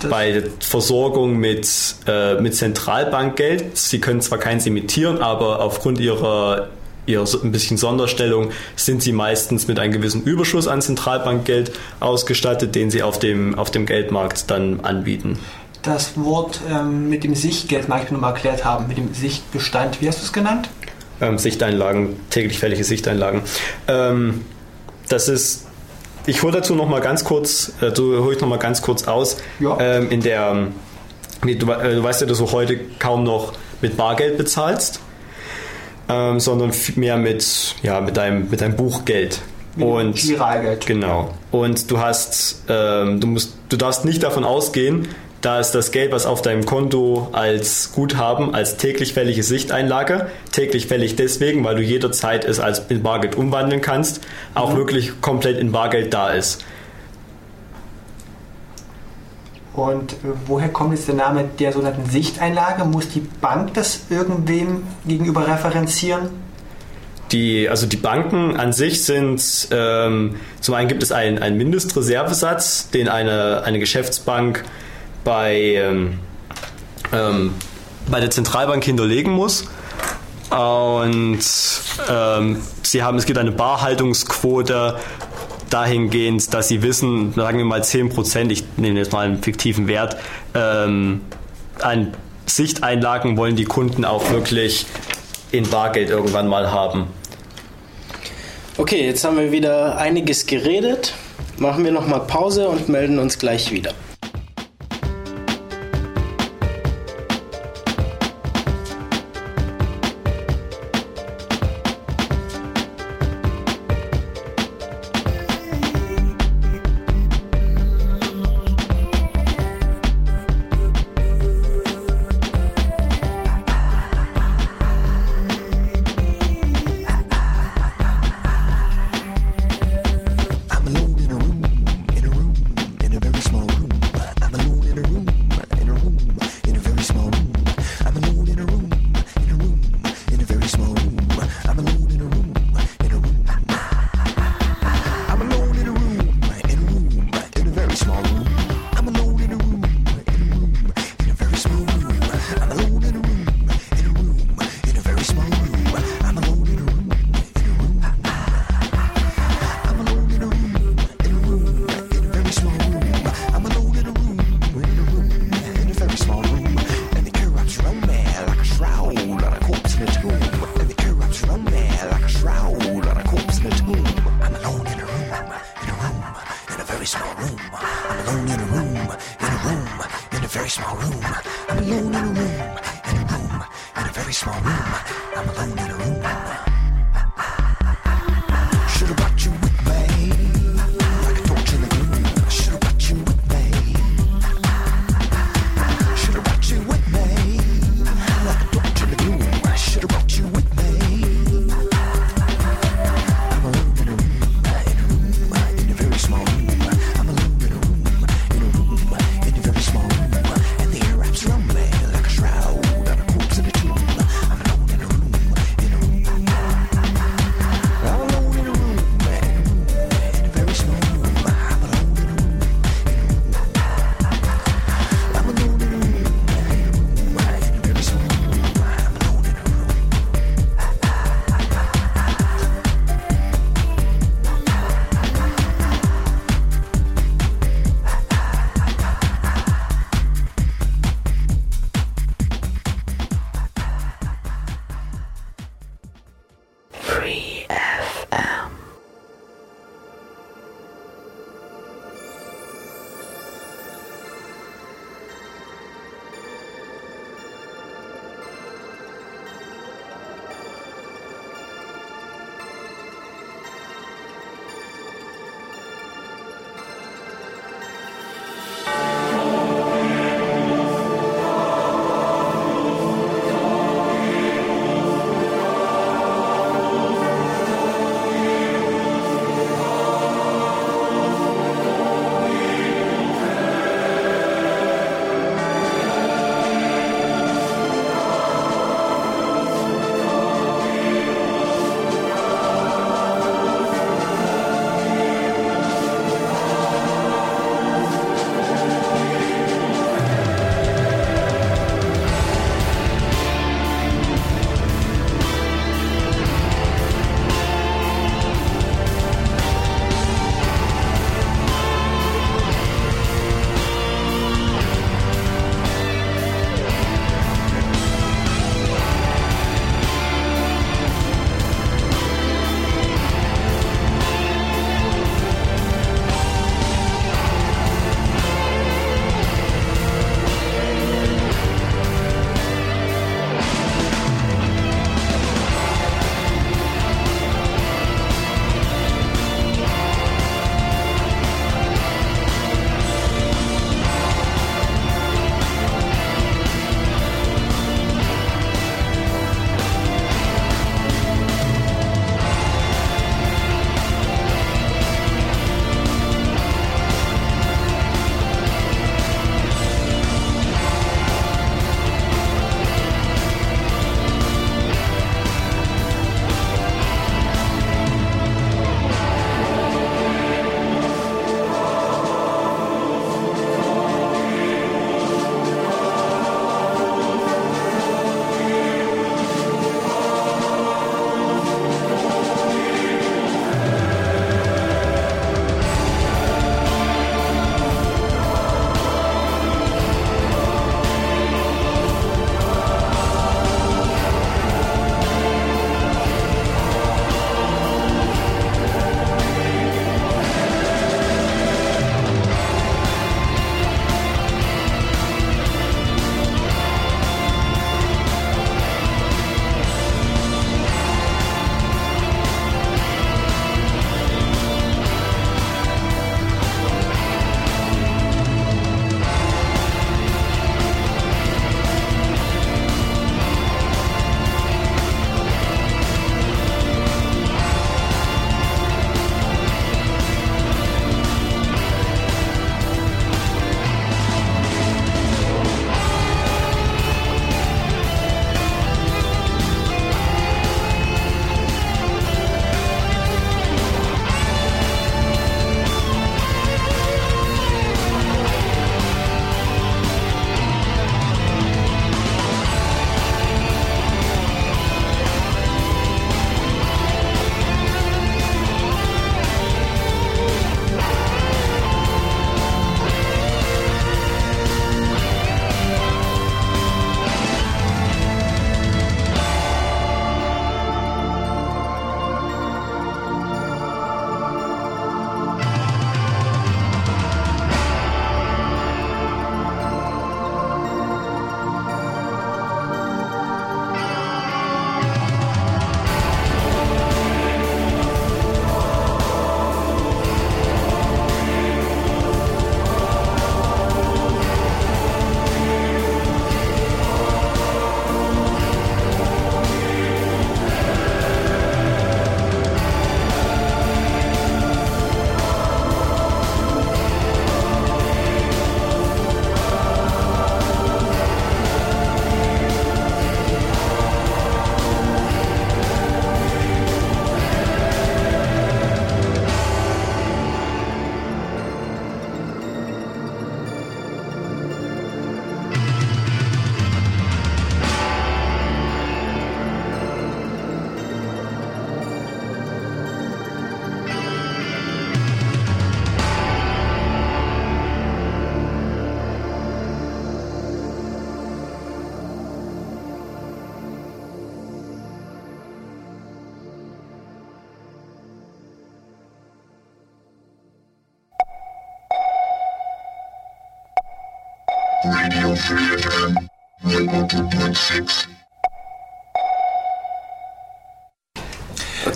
S2: das bei der Versorgung mit, äh, mit Zentralbankgeld. Sie können zwar keins imitieren, aber aufgrund ihrer ihrer ein bisschen Sonderstellung sind sie meistens mit einem gewissen Überschuss an Zentralbankgeld ausgestattet, den sie auf dem, auf dem Geldmarkt dann anbieten.
S3: Das Wort ähm, mit dem Sichtgeld mag ich nur mal erklärt haben, mit dem Sichtbestand, wie hast du es genannt?
S2: ähm, Sichteinlagen, täglich fällige Sichteinlagen. Ähm, das ist, ich hole dazu noch mal ganz kurz, äh, hole ich noch mal ganz kurz aus. Ja. Ähm, in der, du, äh, du, weißt ja, dass du heute kaum noch mit Bargeld bezahlst, ähm, sondern mehr mit, ja, mit deinem, mit deinem Buchgeld.
S3: Und Giralgeld.
S2: Genau. Und du hast, ähm, du musst, du darfst nicht davon ausgehen, da ist das Geld, was auf deinem Konto als Guthaben, als täglich fällige Sichteinlage, täglich fällig deswegen, weil du jederzeit es als in Bargeld umwandeln kannst, auch mhm. wirklich komplett in Bargeld da ist.
S3: Und äh, woher kommt jetzt der Name der sogenannten Sichteinlage? Muss die Bank das irgendwem gegenüber referenzieren?
S2: Die, also die Banken an sich sind, ähm, zum einen gibt es einen, einen Mindestreservesatz, den eine, eine Geschäftsbank bei, ähm, ähm, bei der Zentralbank hinterlegen muss. Und ähm, sie haben, es gibt eine Barhaltungsquote dahingehend, dass sie wissen, sagen wir mal 10 Prozent, ich nehme jetzt mal einen fiktiven Wert, ähm, an Sichteinlagen wollen die Kunden auch wirklich in Bargeld irgendwann mal haben.
S5: Okay, jetzt haben wir wieder einiges geredet. Machen wir nochmal Pause und melden uns gleich wieder.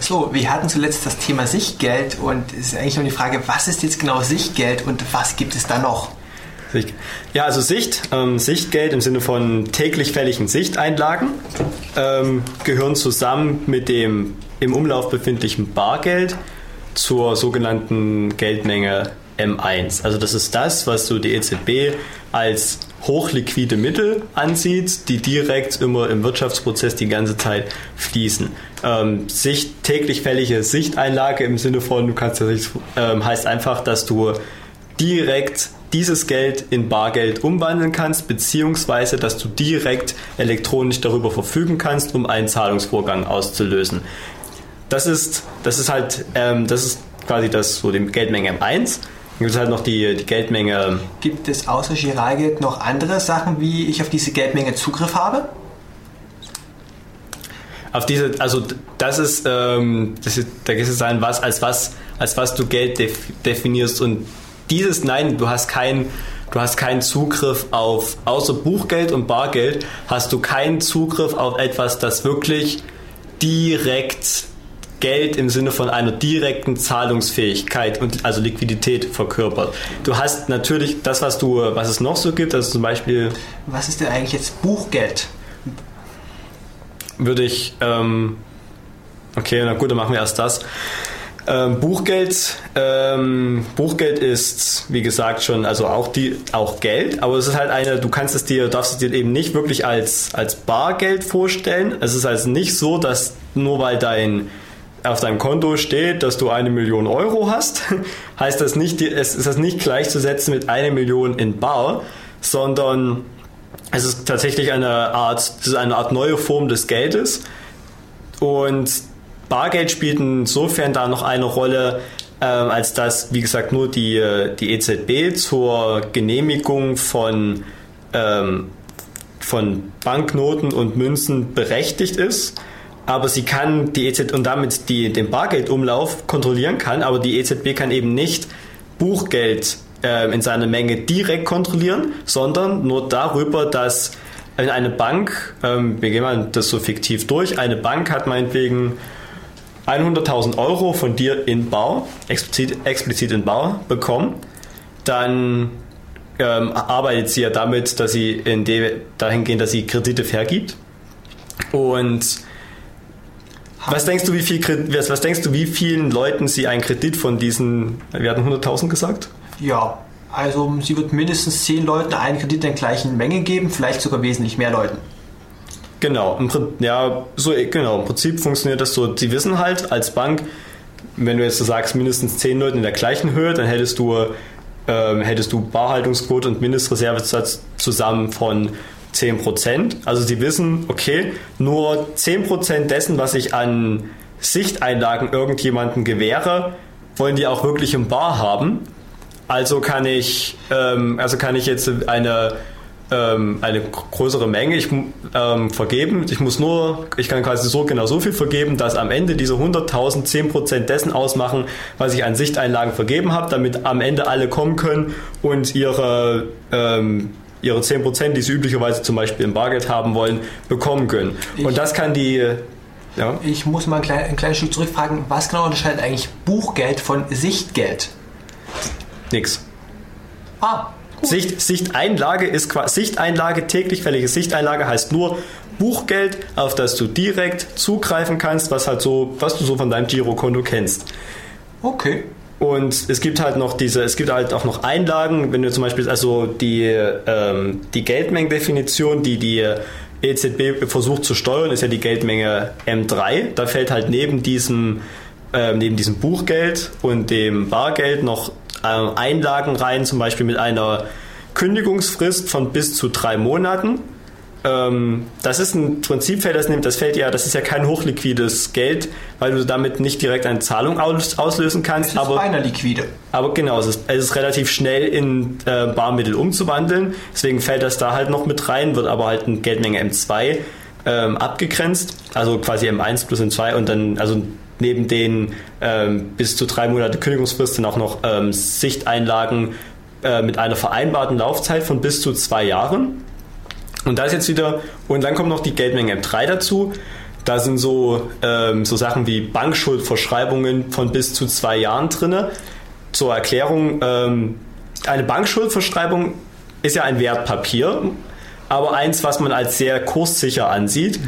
S3: So, wir hatten zuletzt das Thema Sichtgeld und es ist eigentlich nur die Frage, was ist jetzt genau Sichtgeld und was gibt es da noch?
S2: Ja, also Sicht, ähm, Sichtgeld im Sinne von täglich fälligen Sichteinlagen ähm, gehören zusammen mit dem im Umlauf befindlichen Bargeld zur sogenannten Geldmenge M1. Also das ist das, was so die EZB als hochliquide Mittel ansieht, die direkt immer im Wirtschaftsprozess die ganze Zeit fließen. Ähm, Sicht, täglich fällige Sichteinlage im Sinne von, du kannst ja nicht, ähm, heißt einfach, dass du direkt dieses Geld in Bargeld umwandeln kannst, beziehungsweise dass du direkt elektronisch darüber verfügen kannst, um einen Zahlungsvorgang auszulösen. Das ist, das ist halt, ähm, das ist quasi das so die Geldmenge M1. Gibt es halt noch die, die Geldmenge.
S3: Gibt es außer Giralgeld noch andere Sachen, wie ich auf diese Geldmenge Zugriff habe?
S2: Auf diese, also das ist, ähm, das ist da geht es sein, was als was als was du Geld def definierst und dieses Nein, du hast keinen du hast keinen Zugriff auf außer Buchgeld und Bargeld hast du keinen Zugriff auf etwas, das wirklich direkt Geld im Sinne von einer direkten Zahlungsfähigkeit und also Liquidität verkörpert. Du hast natürlich das, was du, was es noch so gibt, also zum Beispiel.
S3: Was ist denn eigentlich jetzt Buchgeld?
S2: Würde ich, ähm, okay, na gut, dann machen wir erst das. Ähm, Buchgeld, ähm, Buchgeld ist, wie gesagt, schon, also auch die, auch Geld, aber es ist halt eine, du kannst es dir, darfst es dir eben nicht wirklich als, als Bargeld vorstellen. Es ist also nicht so, dass nur weil dein, auf deinem Konto steht, dass du eine Million Euro hast, heißt das nicht, es ist das nicht gleichzusetzen mit einer Million in Bar, sondern es ist tatsächlich eine Art, eine Art neue Form des Geldes. Und Bargeld spielt insofern da noch eine Rolle, äh, als dass, wie gesagt, nur die, die EZB zur Genehmigung von, ähm, von Banknoten und Münzen berechtigt ist aber sie kann die EZB und damit die, den Bargeldumlauf kontrollieren kann, aber die EZB kann eben nicht Buchgeld äh, in seiner Menge direkt kontrollieren, sondern nur darüber, dass eine Bank, ähm, wir gehen mal das so fiktiv durch, eine Bank hat meinetwegen 100.000 Euro von dir in Bar, explizit, explizit in Bar bekommen, dann ähm, arbeitet sie ja damit, dass sie in de, dahingehend, dass sie Kredite vergibt. Und was denkst du, wie viel was, was denkst du, wie vielen Leuten sie einen Kredit von diesen, wir hatten 100.000 gesagt?
S3: Ja, also sie wird mindestens 10 Leuten einen Kredit in der gleichen Menge geben, vielleicht sogar wesentlich mehr Leuten.
S2: Genau, ja, so genau. Im Prinzip funktioniert das so. Sie wissen halt als Bank, wenn du jetzt so sagst, mindestens 10 Leute in der gleichen Höhe, dann hättest du ähm, hättest du Barhaltungsquote und Mindestreservesatz zusammen von 10%. Also sie wissen, okay, nur 10% dessen, was ich an Sichteinlagen irgendjemanden gewähre, wollen die auch wirklich im Bar haben. Also kann ich, ähm, also kann ich jetzt eine, ähm, eine größere Menge ich, ähm, vergeben. Ich muss nur, ich kann quasi so genau so viel vergeben, dass am Ende diese 100.000 10% dessen ausmachen, was ich an Sichteinlagen vergeben habe, damit am Ende alle kommen können und ihre ähm, ihre 10%, die sie üblicherweise zum Beispiel im Bargeld haben wollen, bekommen können. Ich, und das kann die. Ja?
S3: Ich muss mal ein, klein, ein kleines Stück zurückfragen, was genau unterscheidet eigentlich Buchgeld von Sichtgeld?
S2: Nix. Ah. Sicht, Sichteinlage ist Sichteinlage, täglich fällige Sichteinlage heißt nur Buchgeld, auf das du direkt zugreifen kannst, was halt so, was du so von deinem Girokonto kennst.
S3: Okay.
S2: Und es gibt halt noch diese, es gibt halt auch noch Einlagen, wenn du zum Beispiel, also die, ähm, die Geldmengendefinition, die die EZB versucht zu steuern, ist ja die Geldmenge M3. Da fällt halt neben diesem, äh, neben diesem Buchgeld und dem Bargeld noch äh, Einlagen rein, zum Beispiel mit einer Kündigungsfrist von bis zu drei Monaten das ist ein Prinzip, das nimmt, das fällt ja, das ist ja kein hochliquides Geld, weil du damit nicht direkt eine Zahlung aus, auslösen kannst.
S3: Es ist aber beinahe liquide.
S2: Aber genau, es ist, es ist relativ schnell in äh, Barmittel umzuwandeln. Deswegen fällt das da halt noch mit rein, wird aber halt eine Geldmenge M2 ähm, abgegrenzt, also quasi M1 plus M2 und dann, also neben den ähm, bis zu drei Monate Kündigungsfrist sind auch noch ähm, Sichteinlagen äh, mit einer vereinbarten Laufzeit von bis zu zwei Jahren. Und da ist jetzt wieder, und dann kommt noch die Geldmenge M3 dazu. Da sind so, ähm, so Sachen wie Bankschuldverschreibungen von bis zu zwei Jahren drin. Zur Erklärung, ähm, eine Bankschuldverschreibung ist ja ein Wertpapier, aber eins, was man als sehr kurssicher ansieht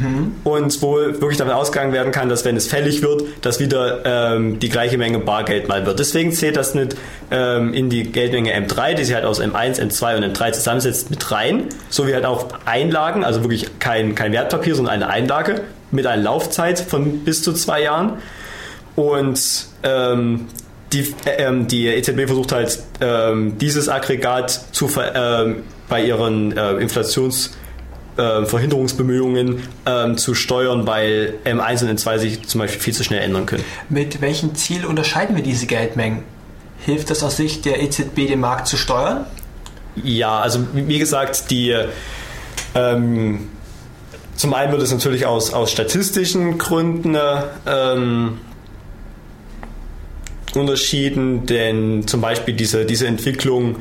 S2: und wo wirklich davon ausgegangen werden kann, dass wenn es fällig wird, dass wieder ähm, die gleiche Menge Bargeld mal wird. Deswegen zählt das nicht ähm, in die Geldmenge M3, die sich halt aus M1, M2 und M3 zusammensetzt, mit rein, so wie halt auch Einlagen, also wirklich kein, kein Wertpapier, sondern eine Einlage mit einer Laufzeit von bis zu zwei Jahren. Und ähm, die, äh, ähm, die EZB versucht halt, ähm, dieses Aggregat zu ver, ähm, bei ihren äh, Inflationsverhinderungsbemühungen ähm, zu steuern, weil M1 und M2 sich zum Beispiel viel zu schnell ändern können.
S3: Mit welchem Ziel unterscheiden wir diese Geldmengen? Hilft das aus Sicht der EZB, den Markt zu steuern?
S2: Ja, also wie gesagt, die ähm, zum einen wird es natürlich aus, aus statistischen Gründen äh, ähm, unterschieden, denn zum Beispiel diese, diese Entwicklung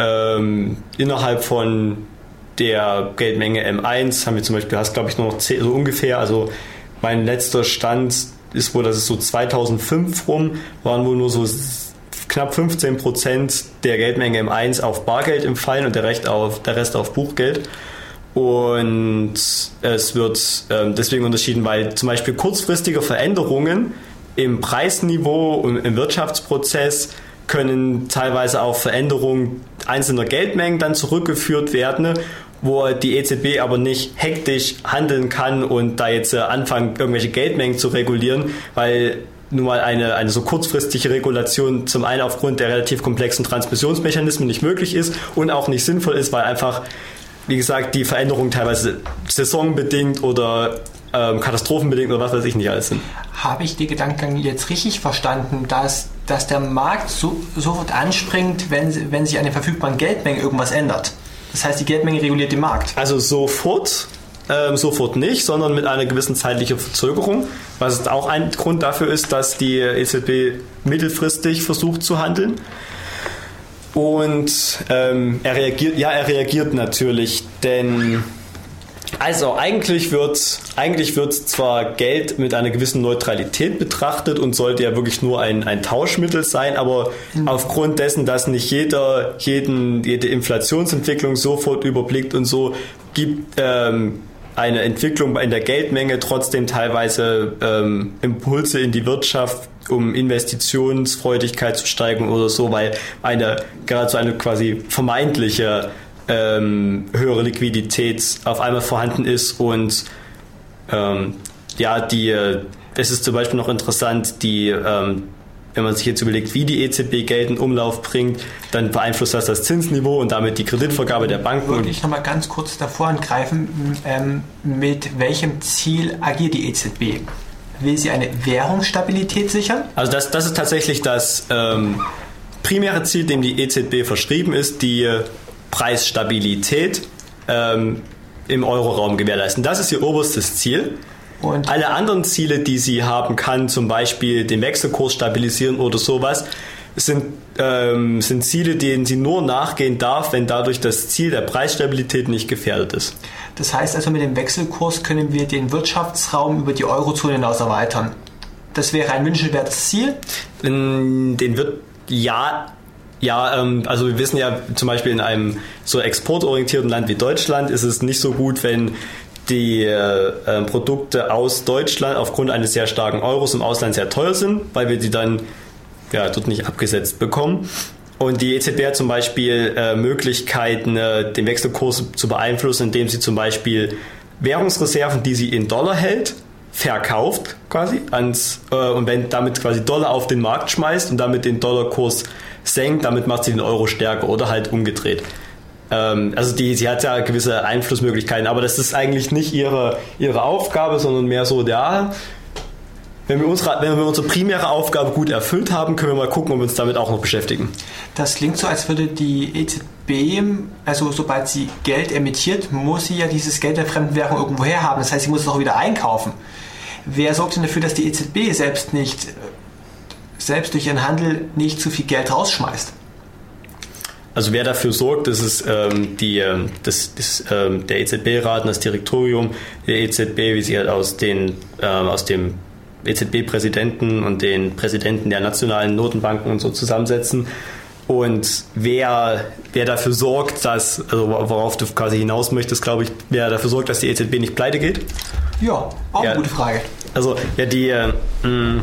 S2: ähm, innerhalb von der Geldmenge M1 haben wir zum Beispiel, hast glaube ich nur noch 10, so ungefähr, also mein letzter Stand ist wohl, dass es so 2005 rum waren wohl nur so knapp 15 Prozent der Geldmenge M1 auf Bargeld im Fallen und der Rest auf, der Rest auf Buchgeld. Und es wird ähm, deswegen unterschieden, weil zum Beispiel kurzfristige Veränderungen im Preisniveau und im Wirtschaftsprozess können teilweise auch Veränderungen einzelner Geldmengen dann zurückgeführt werden, wo die EZB aber nicht hektisch handeln kann und da jetzt äh, anfangen, irgendwelche Geldmengen zu regulieren, weil nun mal eine, eine so kurzfristige Regulation zum einen aufgrund der relativ komplexen Transmissionsmechanismen nicht möglich ist und auch nicht sinnvoll ist, weil einfach, wie gesagt, die Veränderungen teilweise saisonbedingt oder ähm, katastrophenbedingt oder was weiß ich nicht alles sind.
S3: Habe ich den Gedankengang jetzt richtig verstanden, dass, dass der Markt so, sofort anspringt, wenn, wenn sich an der verfügbaren Geldmenge irgendwas ändert? Das heißt, die Geldmenge reguliert den Markt.
S2: Also sofort, ähm, sofort nicht, sondern mit einer gewissen zeitlichen Verzögerung, was auch ein Grund dafür ist, dass die EZB mittelfristig versucht zu handeln. Und ähm, er reagiert, ja, er reagiert natürlich, denn also eigentlich wird, eigentlich wird zwar Geld mit einer gewissen Neutralität betrachtet und sollte ja wirklich nur ein, ein Tauschmittel sein, aber aufgrund dessen, dass nicht jeder jeden, jede Inflationsentwicklung sofort überblickt und so, gibt ähm, eine Entwicklung in der Geldmenge trotzdem teilweise ähm, Impulse in die Wirtschaft, um Investitionsfreudigkeit zu steigern oder so, weil eine gerade so eine quasi vermeintliche ähm, höhere Liquidität auf einmal vorhanden ist und ähm, ja, die, äh, es ist zum Beispiel noch interessant, die, ähm, wenn man sich jetzt überlegt, wie die EZB Geld in Umlauf bringt, dann beeinflusst das das Zinsniveau und damit die Kreditvergabe der Banken.
S3: Würde ich nochmal ganz kurz davor angreifen, ähm, mit welchem Ziel agiert die EZB? Will sie eine Währungsstabilität sichern?
S2: also das, das ist tatsächlich das ähm, primäre Ziel, dem die EZB verschrieben ist, die äh, Preisstabilität ähm, im Euroraum gewährleisten. Das ist ihr oberstes Ziel.
S3: Und
S2: Alle anderen Ziele, die sie haben kann, zum Beispiel den Wechselkurs stabilisieren oder sowas, sind, ähm, sind Ziele, denen sie nur nachgehen darf, wenn dadurch das Ziel der Preisstabilität nicht gefährdet ist.
S3: das heißt also, mit dem Wechselkurs können wir den Wirtschaftsraum über die Eurozone hinaus erweitern. Das wäre ein wünschenswertes Ziel.
S2: Den wird ja, ja, ähm, also wir wissen ja zum Beispiel in einem so exportorientierten Land wie Deutschland ist es nicht so gut, wenn die äh, äh, Produkte aus Deutschland aufgrund eines sehr starken Euros im Ausland sehr teuer sind, weil wir die dann ja, dort nicht abgesetzt bekommen. Und die EZB hat zum Beispiel äh, Möglichkeiten, äh, den Wechselkurs zu beeinflussen, indem sie zum Beispiel Währungsreserven, die sie in Dollar hält, verkauft quasi ans, äh, und wenn damit quasi Dollar auf den Markt schmeißt und damit den Dollarkurs senkt, damit macht sie den Euro stärker oder halt umgedreht. Ähm, also die, sie hat ja gewisse Einflussmöglichkeiten, aber das ist eigentlich nicht ihre, ihre Aufgabe, sondern mehr so, ja, wenn wir, unsere, wenn wir unsere primäre Aufgabe gut erfüllt haben, können wir mal gucken, ob wir uns damit auch noch beschäftigen.
S3: Das klingt so, als würde die EZB, also sobald sie Geld emittiert, muss sie ja dieses Geld der fremden Währung irgendwo herhaben. Das heißt, sie muss es auch wieder einkaufen. Wer sorgt denn dafür, dass die EZB selbst nicht, selbst durch ihren Handel nicht zu viel Geld rausschmeißt?
S2: Also wer dafür sorgt, dass es ähm, die, ähm, das, das, ähm, der EZB-Rat und das Direktorium der EZB, wie sie halt aus, den, ähm, aus dem EZB-Präsidenten und den Präsidenten der nationalen Notenbanken und so zusammensetzen. Und wer, wer dafür sorgt, dass, also worauf du quasi hinaus möchtest, glaube ich, wer dafür sorgt, dass die EZB nicht pleite geht.
S3: Ja, auch
S2: Ja.
S3: eine gute Frage.
S2: Also ja, die, äh, mh,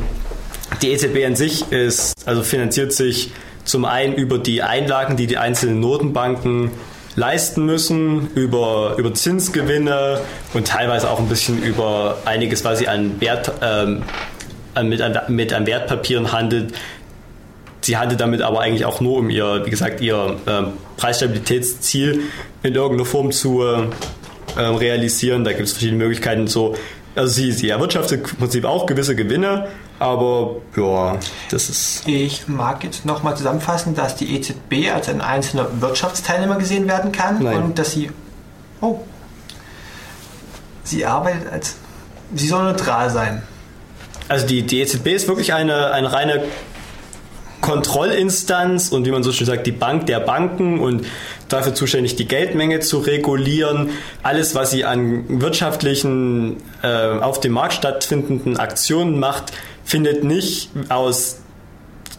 S2: die EZB an sich ist, also finanziert sich zum einen über die Einlagen, die die einzelnen Notenbanken leisten müssen, über, über Zinsgewinne und teilweise auch ein bisschen über einiges, was sie an Wert, ähm, mit, mit an Wertpapieren handelt. Sie handelt damit aber eigentlich auch nur, um ihr, wie gesagt, ihr ähm, Preisstabilitätsziel in irgendeiner Form zu äh, realisieren. Da gibt es verschiedene Möglichkeiten. So, also sie, sie erwirtschaftet im Prinzip auch gewisse Gewinne, aber ja, das ist
S3: Ich mag jetzt nochmal zusammenfassen, dass die EZB als ein einzelner Wirtschaftsteilnehmer gesehen werden kann
S2: Nein.
S3: und dass sie. Oh. Sie arbeitet als. Sie soll neutral sein.
S2: Also die, die EZB ist wirklich eine, eine reine Kontrollinstanz und wie man so schön sagt, die Bank der Banken und dafür zuständig, die Geldmenge zu regulieren. Alles, was sie an wirtschaftlichen, äh, auf dem Markt stattfindenden Aktionen macht, findet nicht aus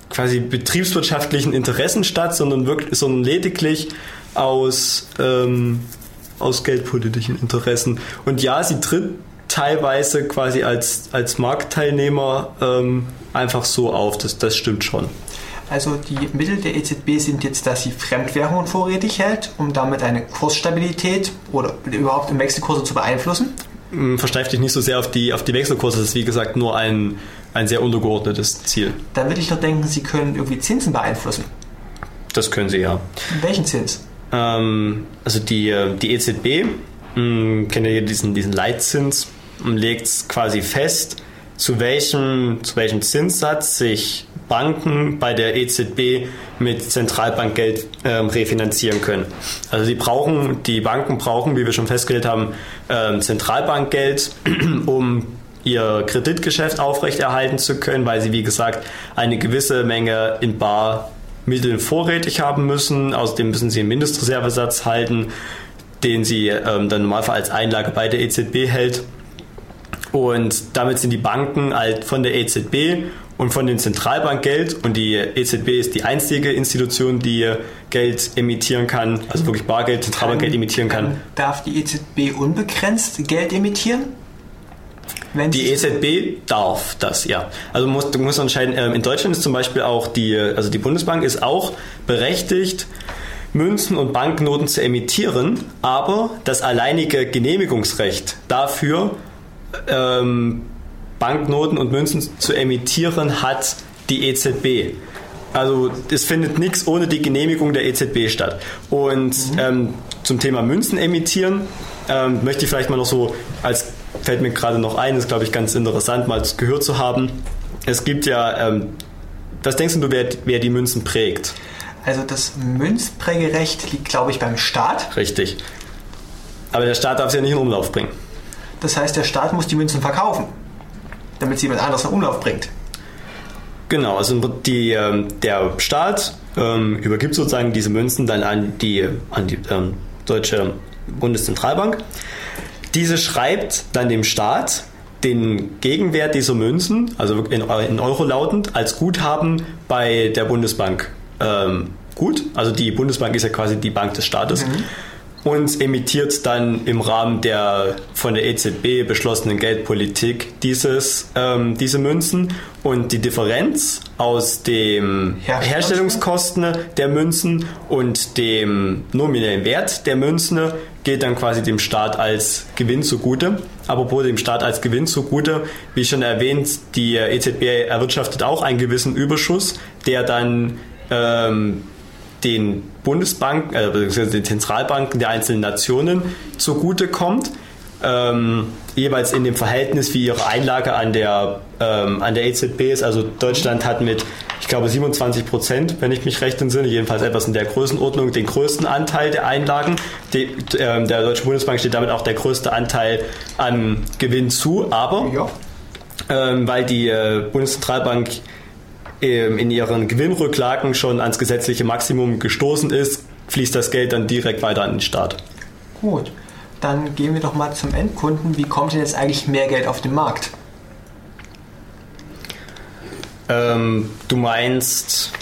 S2: quasi betriebswirtschaftlichen Interessen statt, sondern wirklich, sondern lediglich aus, ähm, aus geldpolitischen Interessen. Und ja, sie tritt teilweise quasi als, als Marktteilnehmer ähm, einfach so auf. Das, das stimmt schon.
S3: Also die Mittel der EZB sind jetzt, dass sie Fremdwährungen vorrätig hält, um damit eine Kursstabilität oder überhaupt im Wechselkurse zu beeinflussen.
S2: Hm, Versteift dich nicht so sehr auf die, auf die Wechselkurse. Das ist wie gesagt nur ein, ein sehr untergeordnetes Ziel.
S3: Dann würde ich noch denken, sie können irgendwie Zinsen beeinflussen.
S2: Das können sie ja.
S3: Welchen Zins?
S2: Ähm, also die, äh, die EZB, mh, kennt ihr diesen, diesen Leitzins, und legt quasi fest, zu welchem, zu welchem Zinssatz sich Banken bei der EZB mit Zentralbankgeld ähm, refinanzieren können. Also die brauchen, die Banken brauchen, wie wir schon festgestellt haben, ähm, Zentralbankgeld, um ihr Kreditgeschäft aufrechterhalten zu können, weil sie, wie gesagt, eine gewisse Menge in Barmitteln vorrätig haben müssen. Außerdem müssen sie einen Mindestreservesatz halten, den sie ähm, dann normalerweise als Einlage bei der EZB hält. Und damit sind die Banken halt von der EZB und von den Zentralbankgeld und die EZB ist die einzige Institution, die Geld emittieren kann, also wirklich Bargeld, Zentralbankgeld emittieren kann.
S3: Darf die EZB unbegrenzt Geld emittieren? Wenn
S2: Die EZB darf das, ja. Also muss, du musst entscheiden, ähm, in Deutschland ist zum Beispiel auch die, also die Bundesbank ist auch berechtigt, Münzen und Banknoten zu emittieren, aber das alleinige Genehmigungsrecht dafür, ähm, Banknoten und Münzen zu emittieren, hat die EZB. Also es findet nichts ohne die Genehmigung der EZB statt. Und ähm, zum Thema Münzen emittieren ähm, möchte ich vielleicht mal noch so, als fällt mir gerade noch ein, ist glaube ich ganz interessant mal gehört zu haben. Es gibt ja, ähm, was denkst du, wer, wer die Münzen prägt?
S3: Also das Münzprägerecht liegt, glaube ich, beim Staat.
S2: Richtig. Aber der Staat darf sie ja nicht in Umlauf bringen.
S3: Das heißt, der Staat muss die Münzen verkaufen, damit sie jemand anderes in Umlauf bringt.
S2: Genau, also die, ähm, der Staat ähm, übergibt sozusagen diese Münzen dann an die, an die ähm, deutsche Bundeszentralbank. Diese schreibt dann dem Staat den Gegenwert dieser Münzen, also in, Euro lautend, als Guthaben bei der Bundesbank ähm, gut. Also die Bundesbank ist ja quasi die Bank des Staates. Und emittiert dann im Rahmen der von der EZB beschlossenen Geldpolitik dieses, ähm, diese Münzen und die Differenz aus dem
S3: Herstellungs-
S2: Herstellungskosten der Münzen und dem nominellen Wert der Münzen geht dann quasi dem Staat als Gewinn zugute. Apropos dem Staat als Gewinn zugute, wie schon erwähnt, die EZB erwirtschaftet auch einen gewissen Überschuss, der dann ähm, den Bundesbanken, äh, beziehungsweise den Zentralbanken der einzelnen Nationen zugutekommt. Ähm, jeweils in dem Verhältnis, wie ihre Einlage an der, ähm, an der EZB ist. Also Deutschland hat mit, ich glaube, 27 Prozent, wenn ich mich recht entsinne, jedenfalls etwas in der Größenordnung, den größten Anteil der Einlagen. Die, ähm, der Deutschen Bundesbank steht damit auch der größte Anteil an Gewinn zu. Aber
S3: Ja.
S2: ähm, weil die äh, Bundeszentralbank ähm, in ihren Gewinnrücklagen schon ans gesetzliche Maximum gestoßen ist, fließt das Geld dann direkt weiter an den Staat.
S3: Gut, dann gehen wir doch mal zum Endkunden. Wie kommt denn jetzt eigentlich mehr Geld auf den Markt?
S2: Ähm, du meinst,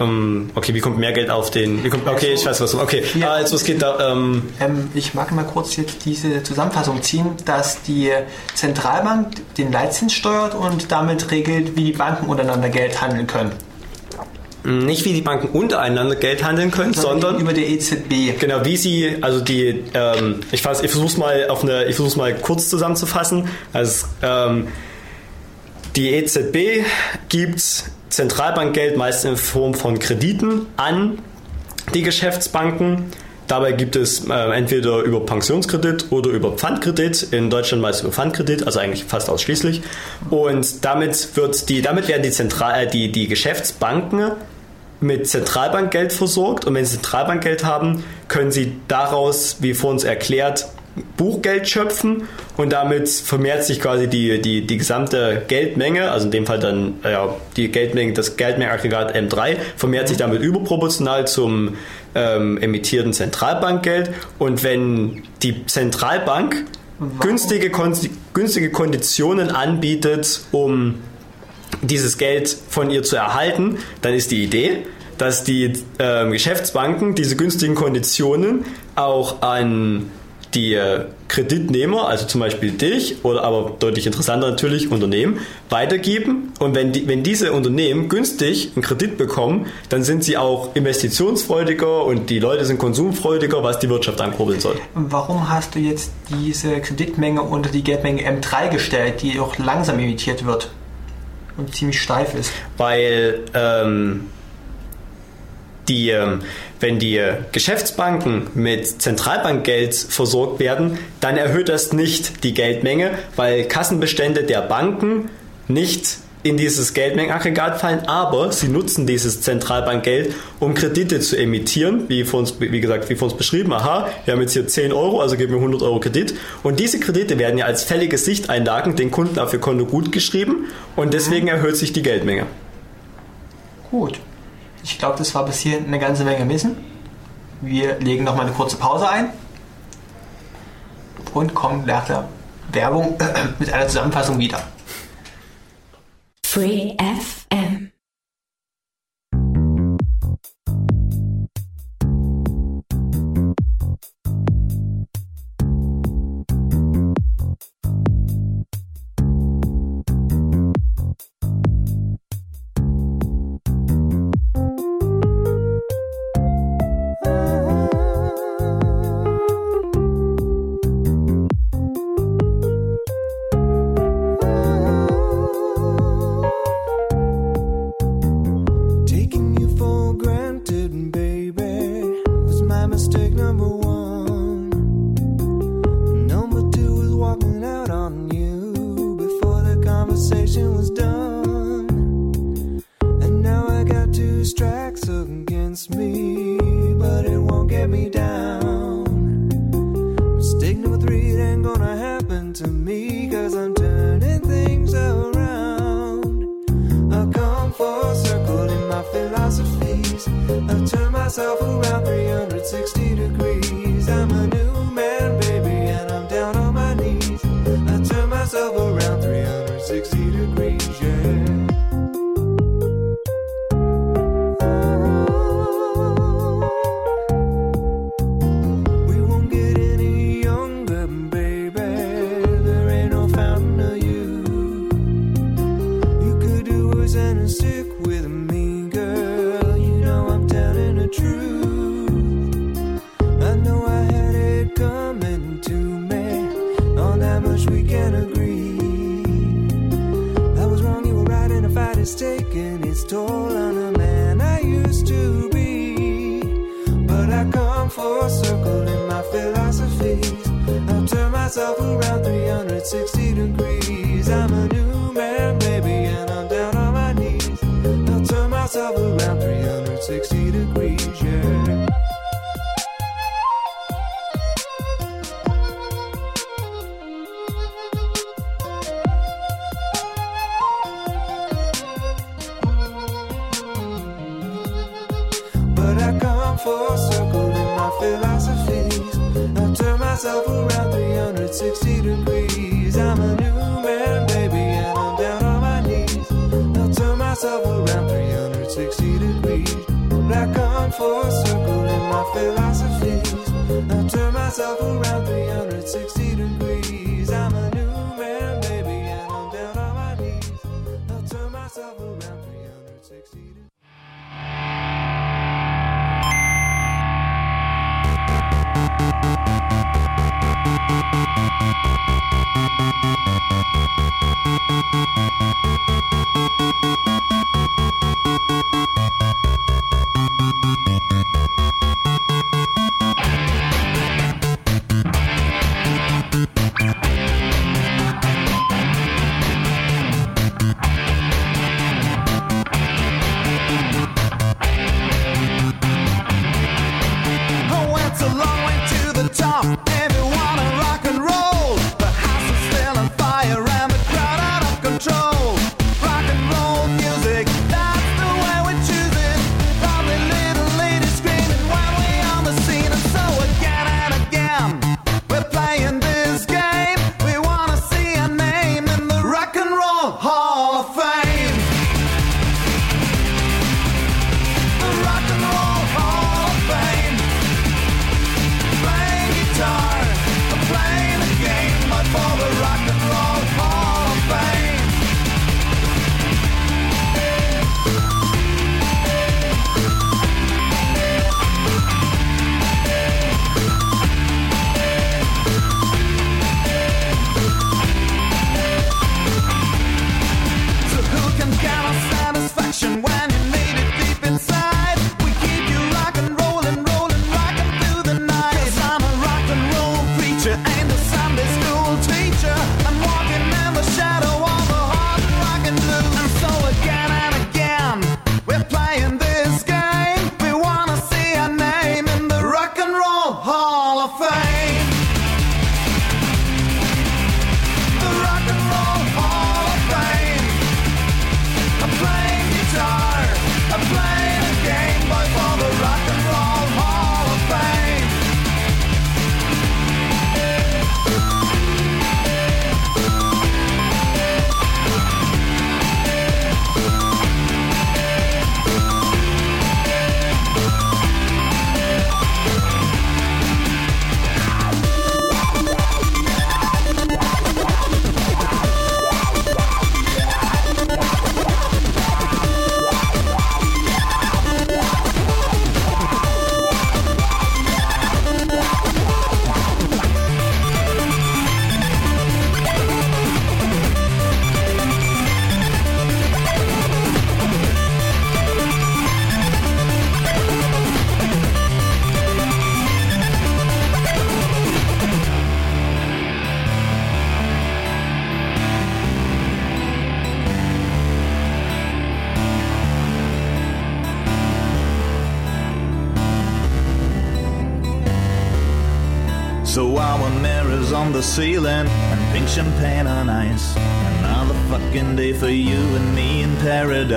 S2: ähm, okay, wie kommt mehr Geld auf den? Kommt, okay, ich weiß was. Okay,
S3: Ja.
S2: also es geht da. Ähm,
S3: Ähm, ich mag mal kurz jetzt diese Zusammenfassung ziehen, dass die Zentralbank den Leitzins steuert und damit regelt, wie die Banken untereinander Geld handeln können.
S2: nicht wie die Banken untereinander Geld handeln können, sondern
S3: über die EZB.
S2: Genau, wie sie, also die, ähm, ich, fass- ich versuche mal auf eine, ich versuche mal kurz zusammenzufassen. Also ähm, die EZB gibt Zentralbankgeld meist in Form von Krediten an die Geschäftsbanken. Dabei gibt es äh, entweder über Pensionskredit oder über Pfandkredit. In Deutschland meist über Pfandkredit, also eigentlich fast ausschließlich. Und damit wird die, damit werden die Zentral, äh, die, die Geschäftsbanken mit Zentralbankgeld versorgt und wenn sie Zentralbankgeld haben, können sie daraus, wie vor uns erklärt, Buchgeld schöpfen und damit vermehrt sich quasi die, die, die gesamte Geldmenge, also in dem Fall dann äh, ja, die Geldmenge, das Geldmengenaggregat M3, vermehrt sich damit überproportional zum ähm, emittierten Zentralbankgeld. Und wenn die Zentralbank günstige, Kon günstige Konditionen anbietet, um dieses Geld von ihr zu erhalten, dann ist die Idee, dass die ähm, Geschäftsbanken diese günstigen Konditionen auch an die äh, Kreditnehmer, also zum Beispiel dich oder aber deutlich interessanter natürlich Unternehmen, weitergeben. Und wenn, die, wenn diese Unternehmen günstig einen Kredit bekommen, dann sind sie auch investitionsfreudiger und die Leute sind konsumfreudiger, was die Wirtschaft ankurbeln soll.
S3: Warum hast du jetzt diese Kreditmenge unter die Geldmenge M3 gestellt, die auch langsam emittiert wird und ziemlich steif ist?
S2: weil ähm, die, ähm, wenn die Geschäftsbanken mit Zentralbankgeld versorgt werden, dann erhöht das nicht die Geldmenge, weil Kassenbestände der Banken nicht in dieses Geldmengenaggregat fallen, aber sie nutzen dieses Zentralbankgeld, um Kredite zu emittieren, wie, vor uns, wie gesagt, wie vor uns beschrieben. Aha, wir haben jetzt hier 10 Euro, also geben wir 100 Euro Kredit. Und diese Kredite werden ja als fällige Sichteinlagen den Kunden auf ihr Konto gut geschrieben und deswegen erhöht sich die Geldmenge.
S3: Gut. Ich glaube, das war bis hierhin eine ganze Menge Wissen. Wir legen noch mal eine kurze Pause ein und kommen nach der Werbung mit einer Zusammenfassung wieder.
S6: Free FM.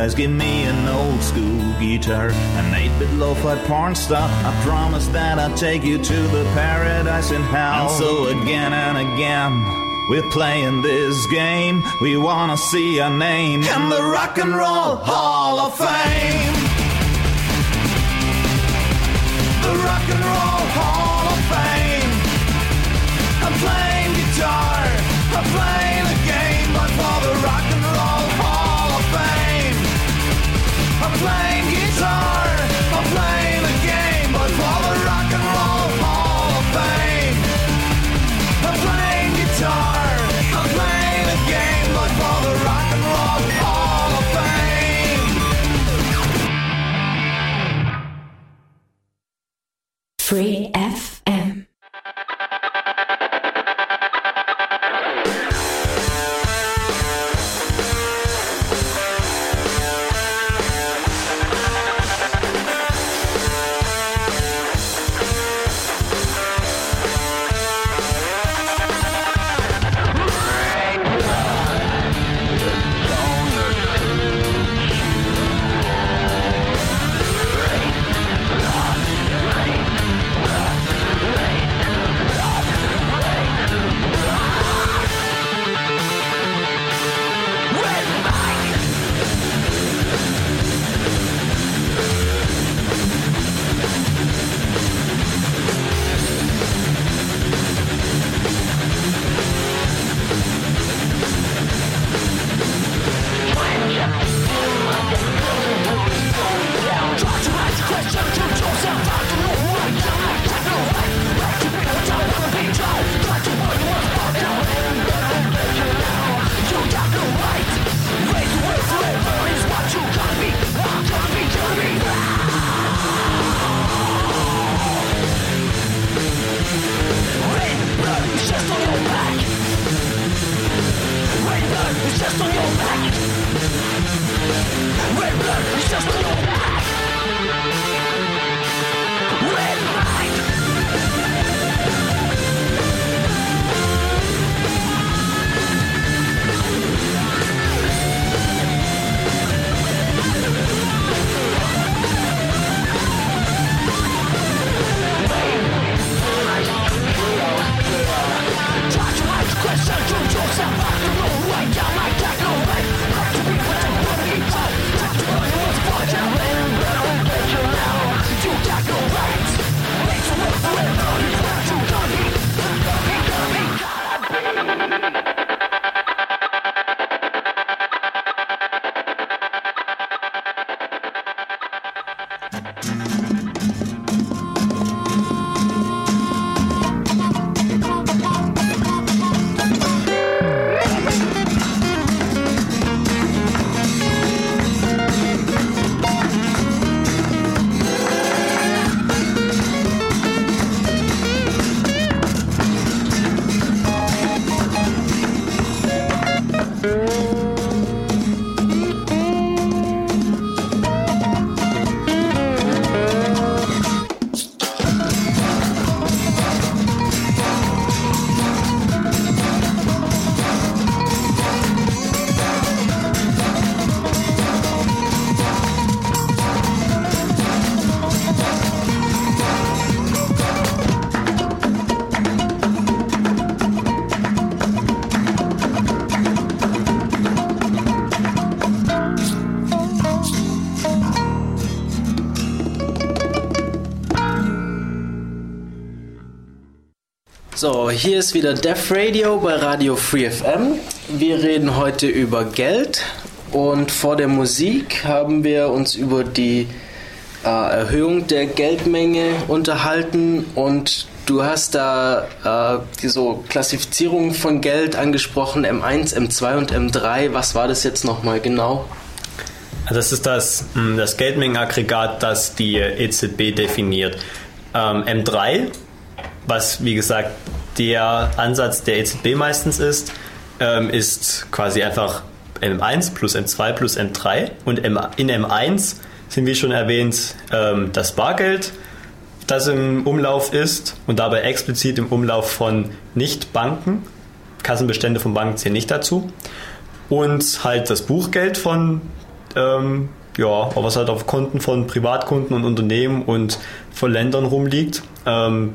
S7: guys give me an old school guitar, an 8-bit lo-fi porn star. I promise that I'll take you to the paradise in hell. And so again and again, we're playing this game. We wanna see our name in the Rock and Roll Hall of Fame. The Rock and Roll Hall of Fame. I'm playing guitar. I'm playing
S1: So, hier ist wieder Def Radio bei Radio Free FM. Wir reden heute über Geld und vor der Musik haben wir uns über die äh, Erhöhung der Geldmenge unterhalten und du hast da äh, so Klassifizierung von Geld angesprochen, M1, M2 und M3. Was war das jetzt nochmal genau?
S2: Das ist das, mh, das Geldmengenaggregat, das die EZB definiert. Ähm, M3, was wie gesagt der Ansatz der EZB meistens ist, ähm, ist quasi einfach M1 plus M2 plus M3. Und in M1 sind wie schon erwähnt ähm, das Bargeld, das im Umlauf ist und dabei explizit im Umlauf von Nicht-Banken. Kassenbestände von Banken zählen nicht dazu. Und halt das Buchgeld von ähm, ja, was halt auf Konten von Privatkunden und Unternehmen und von Ländern rumliegt. Ähm,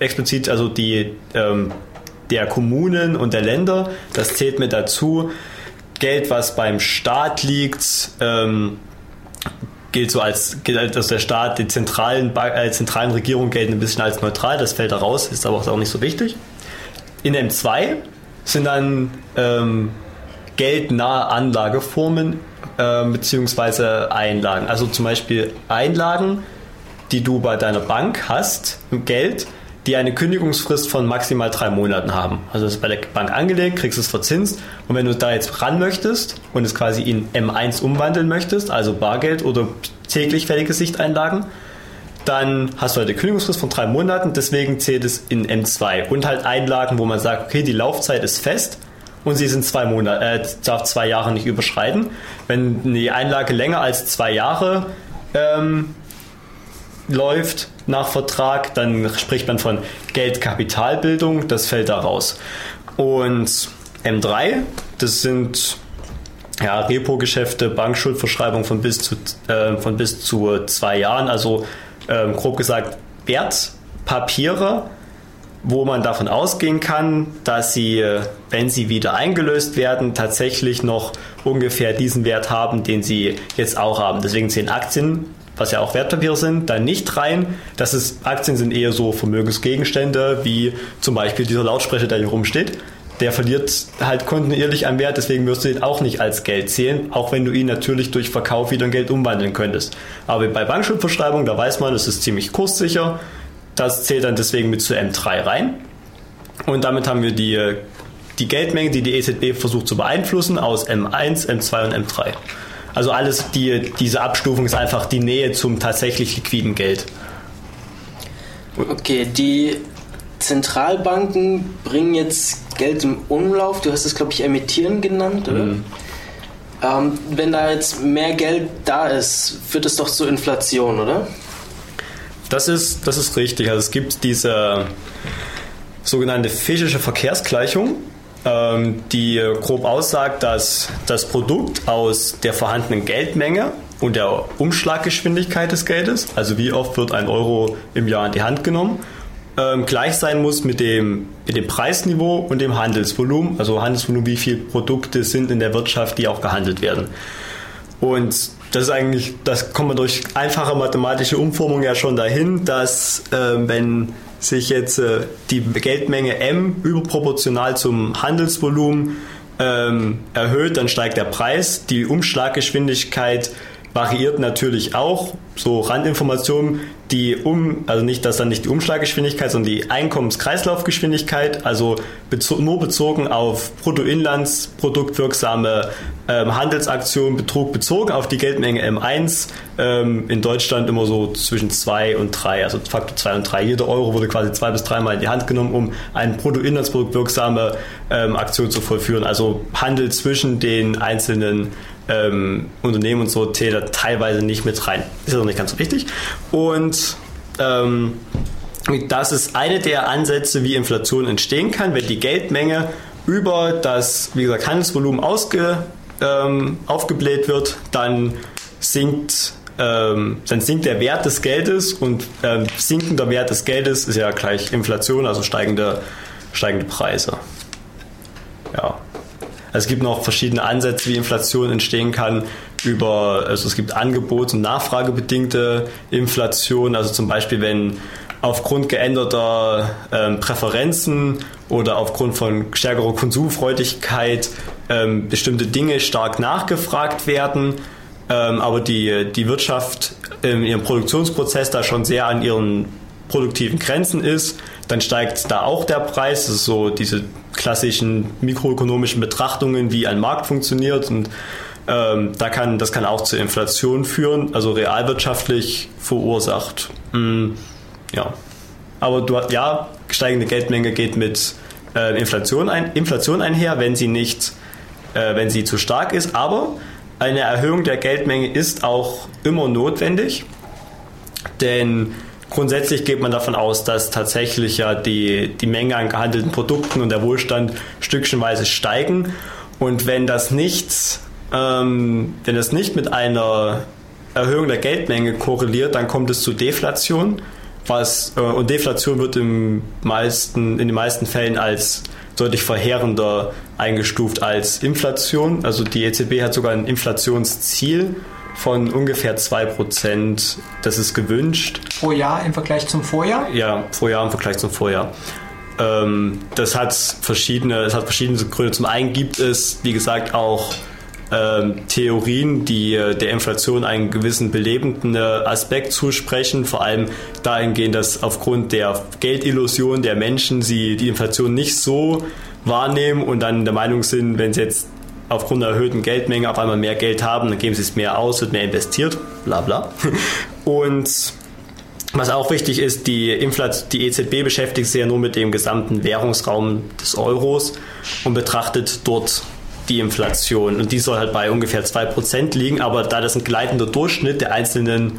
S2: explizit also die ähm, der Kommunen und der Länder, das zählt mit dazu. Geld, was beim Staat liegt, ähm, gilt so als, gilt als der Staat, die zentralen, äh, zentralen Regierungen gelten ein bisschen als neutral, das fällt da raus, ist aber auch nicht so wichtig. In M2 sind dann ähm, geldnahe Anlageformen äh, beziehungsweise Einlagen. Also zum Beispiel Einlagen, die du bei deiner Bank hast, Geld, die eine Kündigungsfrist von maximal drei Monaten haben. Also das ist bei der Bank angelegt, kriegst es verzinst und wenn du da jetzt ran möchtest und es quasi in M1 umwandeln möchtest, also Bargeld oder täglich fällige Sichteinlagen, dann hast du halt eine Kündigungsfrist von drei Monaten, deswegen zählt es in M2. Und halt Einlagen, wo man sagt, okay, die Laufzeit ist fest und sie sind zwei Monate, äh, darf zwei Jahre nicht überschreiten. Wenn die Einlage länger als zwei Jahre ähm, läuft nach Vertrag, dann spricht man von Geldkapitalbildung, das fällt da raus. Und M3, das sind ja, Repo-Geschäfte, Bankschuldverschreibung von bis zu, äh, von bis zu zwei Jahren, also ähm, grob gesagt Wertpapiere, wo man davon ausgehen kann, dass sie, äh, wenn sie wieder eingelöst werden, tatsächlich noch ungefähr diesen Wert haben, den sie jetzt auch haben. Deswegen zählen Aktien, was ja auch Wertpapiere sind, da nicht rein. Das ist, Aktien sind eher so Vermögensgegenstände, wie zum Beispiel dieser Lautsprecher, der hier rumsteht. Der verliert halt kontinuierlich an Wert, deswegen wirst du ihn auch nicht als Geld zählen, auch wenn du ihn natürlich durch Verkauf wieder in Geld umwandeln könntest. Aber bei Bankschuldverschreibung, da weiß man, es ist ziemlich kurssicher. Das zählt dann deswegen mit zu M3 rein. Und damit haben wir die, die Geldmenge, die die EZB versucht zu beeinflussen, aus M1, M2 und M3. Also alles, die, diese Abstufung ist einfach die Nähe zum tatsächlich liquiden Geld.
S1: Okay, die Zentralbanken bringen jetzt Geld im Umlauf. Du hast es, glaube ich, emittieren genannt, oder? Ähm, wenn da jetzt mehr Geld da ist, führt es doch zur Inflation, oder?
S2: Das ist, das ist richtig. Also es gibt diese sogenannte Fischische Verkehrsgleichung, die grob aussagt, dass das Produkt aus der vorhandenen Geldmenge und der Umschlaggeschwindigkeit des Geldes, also wie oft wird ein Euro im Jahr in die Hand genommen, ähm, gleich sein muss mit dem, mit dem Preisniveau und dem Handelsvolumen. Also Handelsvolumen, wie viele Produkte sind in der Wirtschaft, die auch gehandelt werden. Und das ist eigentlich, das kommt man durch einfache mathematische Umformung ja schon dahin, dass äh, wenn sich jetzt äh, die Geldmenge M überproportional zum Handelsvolumen ähm, erhöht, dann steigt der Preis. Die Umschlaggeschwindigkeit variiert natürlich auch. So Randinformationen, die um, also nicht, dass dann nicht die Umschlaggeschwindigkeit, sondern die Einkommenskreislaufgeschwindigkeit, also bezo nur bezogen auf Bruttoinlandsproduktwirksame ähm, Handelsaktionen, Betrug bezogen auf die Geldmenge M1. Ähm, in Deutschland immer so zwischen 2 und 3, also Faktor 2 und 3. Jeder Euro wurde quasi zwei bis dreimal in die Hand genommen, um eine Bruttoinlandsproduktwirksame ähm, Aktion zu vollführen. Also Handel zwischen den einzelnen ähm, Unternehmen und so zählt da teilweise nicht mit rein. Ist ja noch nicht ganz so wichtig. Und ähm, das ist eine der Ansätze, wie Inflation entstehen kann, wenn die Geldmenge über das, wie gesagt, Handelsvolumen ausge, ähm, aufgebläht wird, dann sinkt, ähm, dann sinkt der Wert des Geldes und ähm, sinkender Wert des Geldes ist ja gleich Inflation, also steigende, steigende Preise. Ja. Also es gibt noch verschiedene Ansätze, wie Inflation entstehen kann. Über, also es gibt Angebots- und Nachfragebedingte Inflation, also zum Beispiel wenn aufgrund geänderter ähm, Präferenzen oder aufgrund von stärkerer Konsumfreudigkeit ähm, bestimmte Dinge stark nachgefragt werden, ähm, aber die, die Wirtschaft in ihrem Produktionsprozess da schon sehr an ihren produktiven Grenzen ist, dann steigt da auch der Preis. Das ist so diese klassischen mikroökonomischen Betrachtungen, wie ein Markt funktioniert und ähm, da kann, das kann auch zur Inflation führen, also realwirtschaftlich verursacht. Mm, ja. Aber du, ja, steigende Geldmenge geht mit äh, Inflation, ein, Inflation einher, wenn sie nicht, äh, wenn sie zu stark ist. Aber eine Erhöhung der Geldmenge ist auch immer notwendig, denn grundsätzlich geht man davon aus, dass tatsächlich ja die, die Menge an gehandelten Produkten und der Wohlstand stückchenweise steigen. Und wenn das nicht, ähm, wenn das nicht mit einer Erhöhung der Geldmenge korreliert, dann kommt es zu Deflation. Was, äh, und Deflation wird im meisten, in den meisten Fällen als deutlich verheerender eingestuft als Inflation. Also die EZB hat sogar ein Inflationsziel von ungefähr 2%. Das ist gewünscht.
S3: Pro Jahr im Vergleich zum Vorjahr?
S2: Ja, pro Jahr im Vergleich zum Vorjahr. Ähm, das hat verschiedene, das hat verschiedene Gründe. Zum einen gibt es, wie gesagt, auch ähm, Theorien, die äh, der Inflation einen gewissen belebenden äh, Aspekt zusprechen, vor allem dahingehend, dass aufgrund der Geldillusion der Menschen sie die Inflation nicht so wahrnehmen und dann der Meinung sind, wenn sie jetzt aufgrund der erhöhten Geldmenge auf einmal mehr Geld haben, dann geben sie es mehr aus, wird mehr investiert, bla bla. Und was auch wichtig ist, die, Inflation, die EZB beschäftigt sich ja nur mit dem gesamten Währungsraum des Euros und betrachtet dort die Inflation. Und die soll halt bei ungefähr 2% liegen, aber da das ein gleitender Durchschnitt der einzelnen,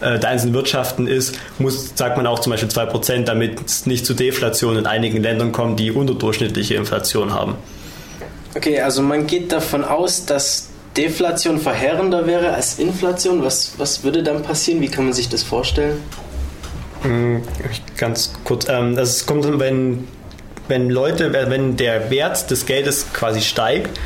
S2: äh, der einzelnen Wirtschaften ist, muss, sagt man auch zum Beispiel 2%, damit es nicht zu Deflation in einigen Ländern kommt, die unterdurchschnittliche Inflation haben.
S1: Okay, also man geht davon aus, dass Deflation verheerender wäre als Inflation. Was, was würde dann passieren? Wie kann man sich das vorstellen?
S2: Hm, Ganz kurz. Ähm, also kommt, wenn, wenn Leute, wenn der Wert des Geldes quasi steigt,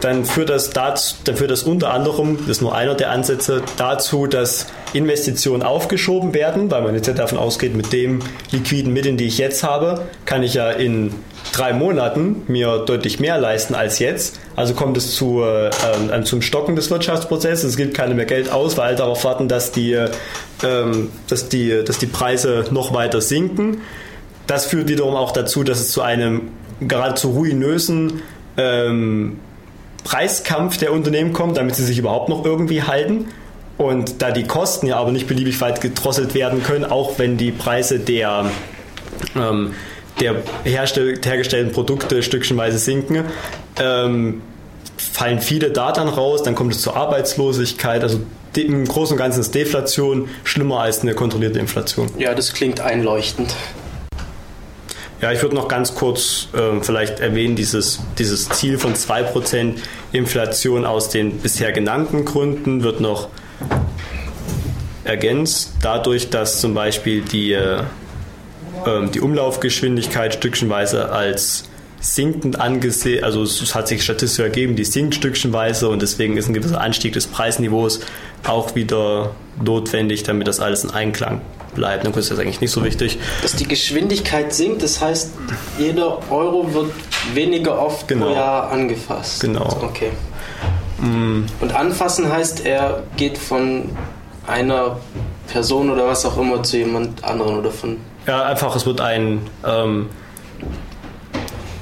S2: dann führt das dazu, dann führt das unter anderem, das ist nur einer der Ansätze, dazu, dass Investitionen aufgeschoben werden, weil man jetzt ja davon ausgeht, mit dem liquiden Mitteln, die ich jetzt habe, kann ich ja in drei Monaten mir deutlich mehr leisten als jetzt. Also kommt es zu, äh, zum Stocken des Wirtschaftsprozesses. Es gibt keine mehr Geld aus, weil alle darauf warten, dass die, äh, dass die, dass die Preise noch weiter sinken. Das führt wiederum auch dazu, dass es zu einem geradezu ruinösen ähm, Preiskampf der Unternehmen kommt, damit sie sich überhaupt noch irgendwie halten. Und da die Kosten ja aber nicht beliebig weit gedrosselt werden können, auch wenn die Preise der, ähm, der hergestellten Produkte stückchenweise sinken, ähm, fallen viele da dann raus, dann kommt es zur Arbeitslosigkeit. Also im Großen und Ganzen ist Deflation schlimmer als eine kontrollierte Inflation.
S1: Ja, das klingt einleuchtend.
S2: Ja, ich würde noch ganz kurz äh, vielleicht erwähnen, dieses, dieses Ziel von 2% Inflation aus den bisher genannten Gründen wird noch ergänzt, dadurch, dass zum Beispiel die, äh, die Umlaufgeschwindigkeit stückchenweise als sinkend angesehen, also es hat sich statistisch ergeben, die sinkt stückchenweise und deswegen ist ein gewisser Anstieg des Preisniveaus auch wieder notwendig, damit das alles in Einklang bleibt. Dann ist das eigentlich nicht so wichtig.
S1: Dass die Geschwindigkeit sinkt, das heißt, jeder Euro wird weniger oft
S2: Genau.
S1: pro Jahr angefasst.
S2: Genau.
S1: Okay. Und anfassen heißt, er geht von einer Person oder was auch immer zu jemand anderen oder von.
S2: Ja, einfach, es wird ein, ähm,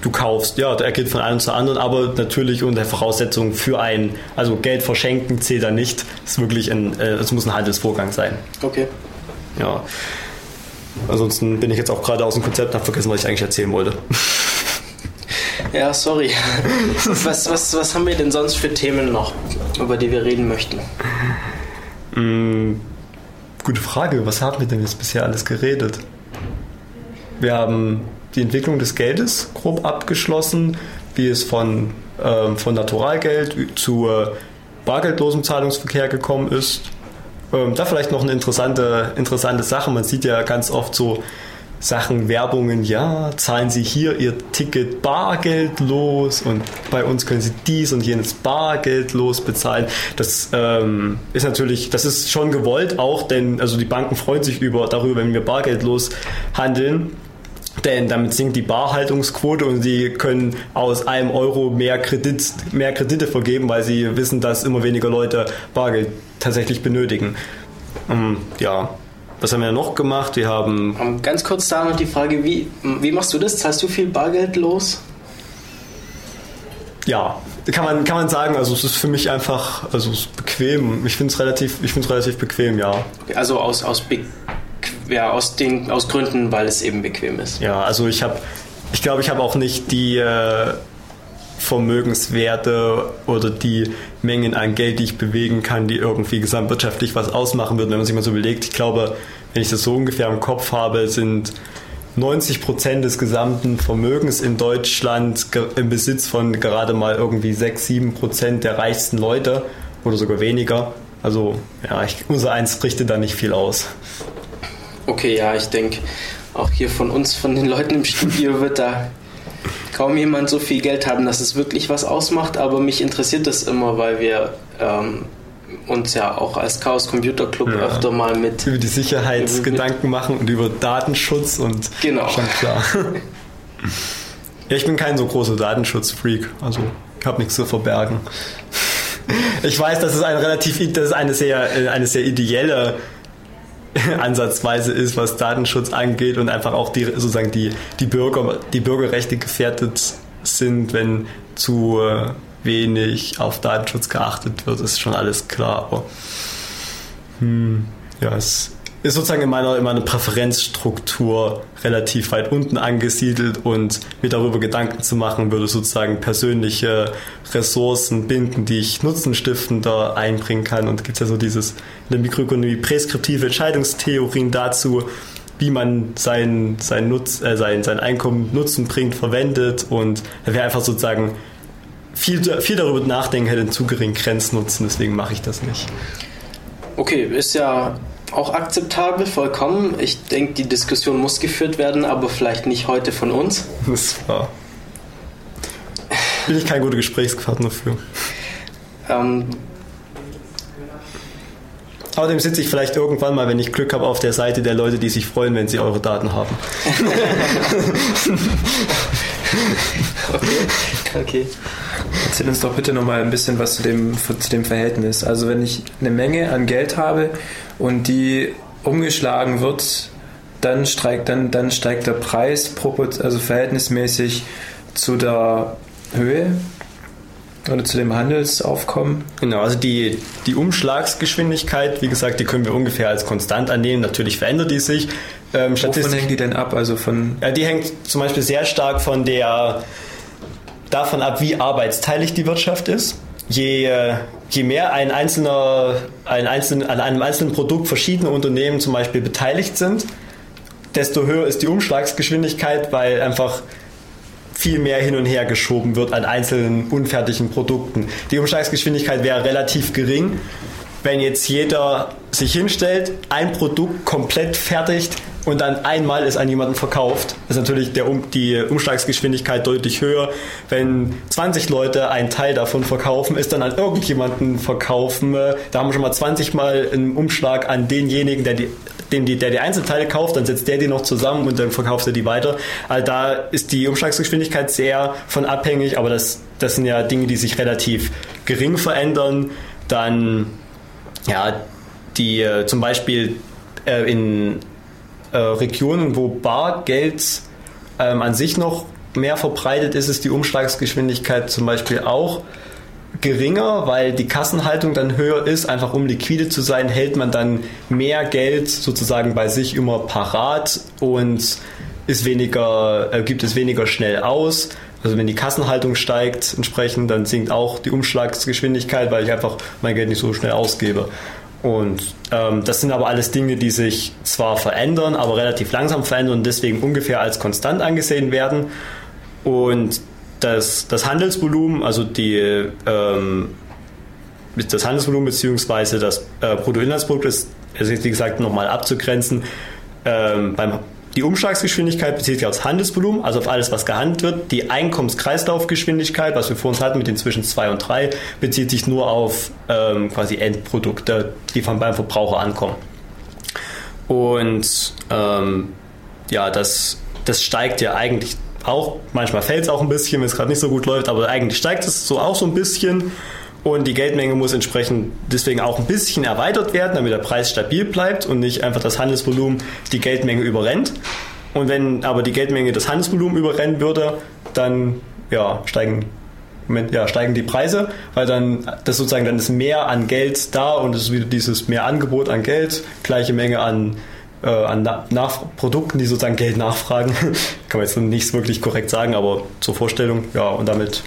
S2: du kaufst, ja, er geht von einem zu anderen, aber natürlich unter Voraussetzung für ein, also Geld verschenken zählt da nicht. Es ist wirklich ein, äh, es muss ein Handelsvorgang sein.
S1: Okay.
S2: Ja. Ansonsten bin ich jetzt auch gerade aus dem Konzept habe vergessen, was ich eigentlich erzählen wollte.
S1: Ja, sorry. Was, was, was haben wir denn sonst für Themen noch, über die wir reden möchten?
S2: Mm, gute Frage. Was haben wir denn jetzt bisher alles geredet? Wir haben die Entwicklung des Geldes grob abgeschlossen, wie es von, ähm, von Naturalgeld zu bargeldlosem Zahlungsverkehr gekommen ist. Ähm, da vielleicht noch eine interessante, interessante Sache. Man sieht ja ganz oft so Sachen, Werbungen, ja, zahlen Sie hier Ihr Ticket bargeldlos und bei uns können Sie dies und jenes bargeldlos bezahlen. Das ähm, ist natürlich, das ist schon gewollt auch, denn also die Banken freuen sich über, darüber, wenn wir bargeldlos handeln. Denn damit sinkt die Barhaltungsquote und sie können aus einem Euro mehr, Kredit, mehr Kredite vergeben, weil sie wissen, dass immer weniger Leute Bargeld tatsächlich benötigen. Ähm, ja, was haben wir noch gemacht? Wir haben
S1: Ähm, Ganz kurz da noch die Frage, wie, wie machst du das? Zahlst du viel Bargeld los?
S2: Ja, kann man, kann man sagen, also es ist für mich einfach, also es ist bequem. Ich finde es relativ, ich relativ bequem, ja.
S1: Also aus, aus, Be ja, aus, den, aus Gründen, weil es eben bequem ist.
S2: Ja, also ich habe, ich glaube, ich habe auch nicht die äh, Vermögenswerte oder die Mengen an Geld, die ich bewegen kann, die irgendwie gesamtwirtschaftlich was ausmachen würden, wenn man sich mal so überlegt. Ich glaube, wenn ich das so ungefähr im Kopf habe, sind 90 Prozent des gesamten Vermögens in Deutschland im Besitz von gerade mal irgendwie 6, 7 Prozent der reichsten Leute oder sogar weniger. Also ja, ich, unser Eins richtet da nicht viel aus.
S1: Okay, ja, ich denke, auch hier von uns, von den Leuten im Studio wird da kaum jemand so viel Geld haben, dass es wirklich was ausmacht, aber mich interessiert das immer, weil wir ähm, uns ja auch als Chaos Computer Club
S2: Ja.
S1: öfter mal mit
S2: Über die Sicherheitsgedanken machen und über Datenschutz und
S1: Genau.
S2: schon klar. ja, ich bin kein so großer Datenschutzfreak, also ich habe nichts zu verbergen. Ich weiß, dass es ein relativ, dass es eine sehr, äh, eine sehr ideelle Ansatzweise ist, was Datenschutz angeht und einfach auch die sozusagen die, die Bürger, die Bürgerrechte gefährdet sind, wenn zu äh, wenig auf Datenschutz geachtet wird, ist schon alles klar. Aber hm, ja, es ist sozusagen in meiner, in meiner Präferenzstruktur relativ weit unten angesiedelt und mir darüber Gedanken zu machen, würde sozusagen persönliche Ressourcen binden, die ich nutzenstiftender einbringen kann. Und es gibt ja so dieses in der Mikroökonomie preskriptive Entscheidungstheorien dazu, wie man sein, sein, Nutz, äh, sein, sein Einkommen Nutzen bringt, verwendet und wäre einfach sozusagen viel, viel darüber nachdenken, hätte einen zu geringen Grenznutzen, deswegen mache ich das nicht.
S1: Okay, ist ja auch akzeptabel, vollkommen. Ich denke, die Diskussion muss geführt werden, aber vielleicht nicht heute von uns.
S2: Das war. Bin ich kein guter Gesprächspartner für.
S1: Ähm,
S2: Außerdem sitze ich vielleicht irgendwann mal, wenn ich Glück habe, auf der Seite der Leute, die sich freuen, wenn sie eure Daten haben.
S1: okay.
S4: Erzähl uns doch bitte nochmal ein bisschen was zu dem, zu dem Verhältnis. Also wenn ich eine Menge an Geld habe und die umgeschlagen wird, dann steigt, dann, dann steigt der Preis also verhältnismäßig zu der Höhe oder zu dem Handelsaufkommen.
S2: Genau, also die, die Umschlagsgeschwindigkeit, wie gesagt, die können wir ungefähr als konstant annehmen. Natürlich verändert die sich. Ähm,
S4: Wovon hängt die denn ab? Also von
S2: ja, die hängt zum Beispiel sehr stark von der, davon ab, wie arbeitsteilig die Wirtschaft ist. Je, äh, je mehr ein einzelner, ein einzelnen, an einem einzelnen Produkt verschiedene Unternehmen zum Beispiel beteiligt sind, desto höher ist die Umschlagsgeschwindigkeit, weil einfach viel mehr hin und her geschoben wird an einzelnen unfertigen Produkten. Die Umschlagsgeschwindigkeit wäre relativ gering, wenn jetzt jeder sich hinstellt, ein Produkt komplett fertigt und dann einmal es an jemanden verkauft, ist natürlich der, um, die Umschlagsgeschwindigkeit deutlich höher. Wenn 20 Leute einen Teil davon verkaufen, ist dann an irgendjemanden verkaufen. äh, Da haben wir schon mal 20 Mal einen Umschlag an denjenigen, der die dem die, der die Einzelteile kauft, dann setzt der die noch zusammen und dann verkauft er die weiter. Also da ist die Umschlagsgeschwindigkeit sehr von abhängig, aber das, das sind ja Dinge, die sich relativ gering verändern, dann ja, die äh, zum Beispiel äh, in äh, Regionen, wo Bargeld ähm, an sich noch mehr verbreitet ist, ist die Umschlagsgeschwindigkeit zum Beispiel auch geringer, weil die Kassenhaltung dann höher ist. Einfach um liquide zu sein, hält man dann mehr Geld sozusagen bei sich immer parat und ist weniger, äh, gibt es weniger schnell aus. Also wenn die Kassenhaltung steigt entsprechend, dann sinkt auch die Umschlagsgeschwindigkeit, weil ich einfach mein Geld nicht so schnell ausgebe. Und ähm, das sind aber alles Dinge, die sich zwar verändern, aber relativ langsam verändern und deswegen ungefähr als konstant angesehen werden. Und das, das Handelsvolumen, also die, ähm, das Handelsvolumen bzw. das äh, Bruttoinlandsprodukt ist, also wie gesagt, nochmal abzugrenzen. Ähm, beim, die Umschlagsgeschwindigkeit bezieht sich aufs Handelsvolumen, also auf alles, was gehandelt wird. Die Einkommenskreislaufgeschwindigkeit, was wir vor uns hatten mit den zwischen 2 und 3, bezieht sich nur auf ähm, quasi Endprodukte, die von beim Verbraucher ankommen. Und ähm, ja, das, das steigt ja eigentlich auch, manchmal fällt es auch ein bisschen, wenn es gerade nicht so gut läuft, aber eigentlich steigt es so auch so ein bisschen. Und die Geldmenge muss entsprechend deswegen auch ein bisschen erweitert werden, damit der Preis stabil bleibt und nicht einfach das Handelsvolumen die Geldmenge überrennt. Und wenn aber die Geldmenge das Handelsvolumen überrennen würde, dann ja, steigen, ja, steigen die Preise, weil dann das sozusagen dann ist mehr an Geld da und es ist wieder dieses mehr Angebot an Geld, gleiche Menge an äh, an nach Produkten, die sozusagen Geld nachfragen. Kann man jetzt nicht wirklich korrekt sagen, aber zur Vorstellung, ja, und damit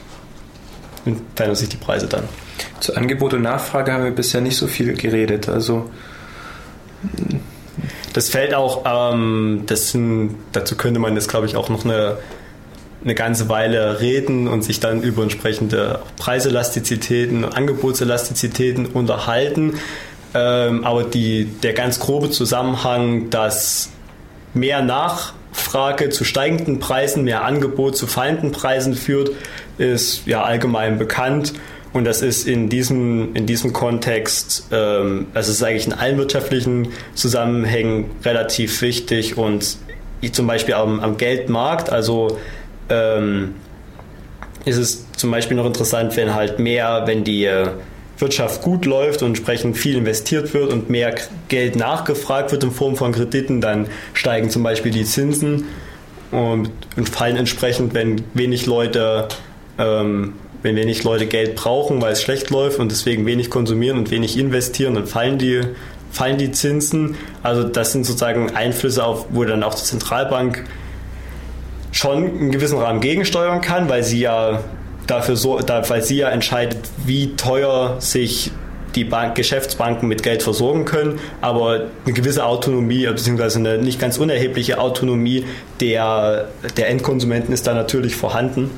S2: verändern sich die Preise dann.
S4: Zu Angebot und Nachfrage haben wir bisher nicht so viel geredet. Also
S2: das fällt auch, ähm, das sind, dazu könnte man jetzt, glaube ich, auch noch eine, eine ganze Weile reden und sich dann über entsprechende Preiselastizitäten, Angebotselastizitäten unterhalten. Ähm, aber die, der ganz grobe Zusammenhang, dass mehr Nachfrage zu steigenden Preisen, mehr Angebot zu fallenden Preisen führt, ist ja allgemein bekannt. Und das ist in diesem, in diesem Kontext, ähm, also es ist eigentlich in allen wirtschaftlichen Zusammenhängen relativ wichtig und zum Beispiel am, am Geldmarkt, also ähm, ist es zum Beispiel noch interessant, wenn halt mehr, wenn die äh, Wirtschaft gut läuft und entsprechend viel investiert wird und mehr Geld nachgefragt wird in Form von Krediten, dann steigen zum Beispiel die Zinsen und, und fallen entsprechend, wenn wenig Leute ähm, wenn wenig Leute Geld brauchen, weil es schlecht läuft und deswegen wenig konsumieren und wenig investieren, dann fallen die, fallen die Zinsen. Also das sind sozusagen Einflüsse, auf, wo dann auch die Zentralbank schon in gewissem Rahmen gegensteuern kann, weil sie ja dafür so, da, weil sie ja entscheidet, wie teuer sich die Bank, Geschäftsbanken mit Geld versorgen können, aber eine gewisse Autonomie, beziehungsweise eine nicht ganz unerhebliche Autonomie der, der Endkonsumenten ist da natürlich vorhanden.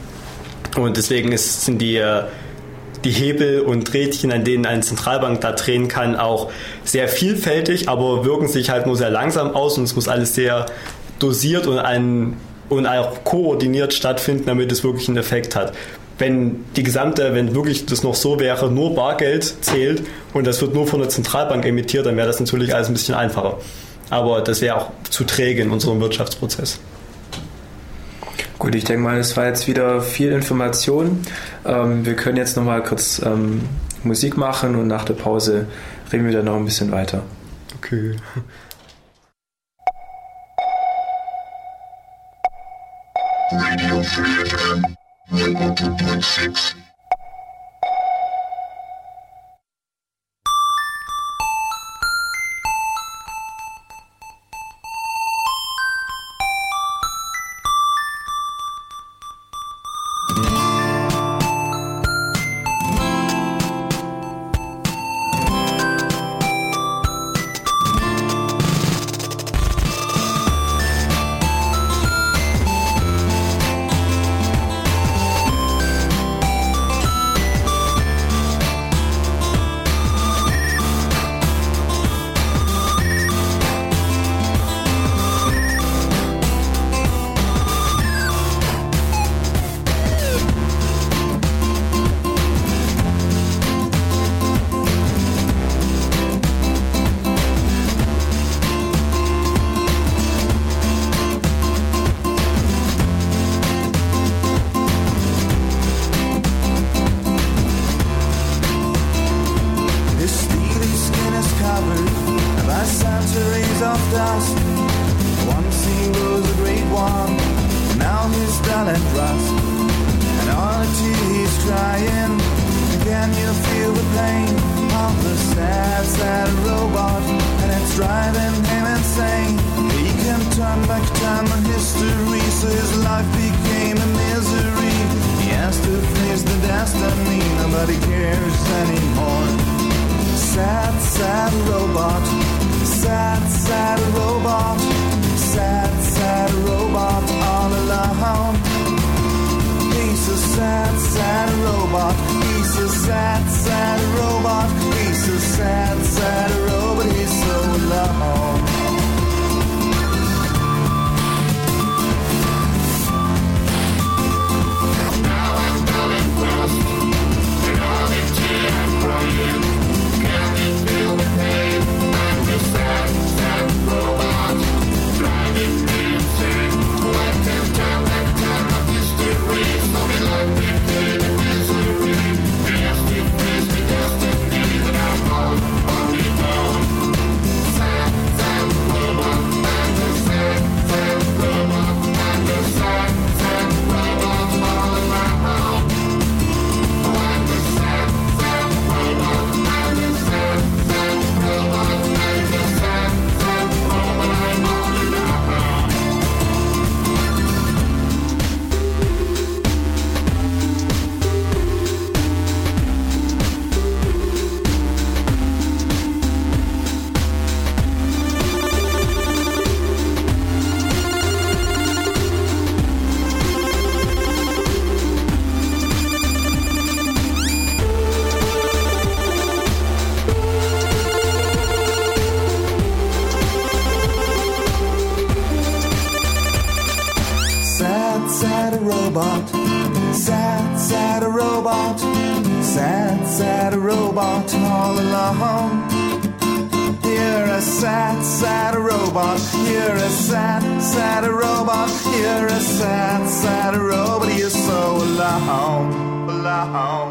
S2: Und deswegen ist, sind die, die Hebel und Rädchen, an denen eine Zentralbank da drehen kann, auch sehr vielfältig, aber wirken sich halt nur sehr langsam aus und es muss alles sehr dosiert und, ein, und auch koordiniert stattfinden, damit es wirklich einen Effekt hat wenn die gesamte, wenn wirklich das noch so wäre, nur Bargeld zählt und das wird nur von der Zentralbank emittiert, dann wäre das natürlich alles ein bisschen einfacher. Aber das wäre auch zu träge in unserem Wirtschaftsprozess.
S4: Gut, ich denke mal, es war jetzt wieder viel Information. Ähm, wir können jetzt nochmal kurz ähm, Musik machen und nach der Pause reden wir dann noch ein bisschen weiter.
S2: Okay.
S8: Radio Free
S7: 91.6 insane. He can turn back time and history, so his life became a misery. He has to face the destiny, nobody cares anymore. Sad, sad robot. Sad, sad robot. Sad, sad robot all alone. He's a sad, sad robot. He's a sad, sad robot. He's a sad, sad robot. He's so alone. Italian robot all alone. You're a sad, sad robot. You're a sad, sad robot. You're a sad, sad robot. You're so alone. Alone.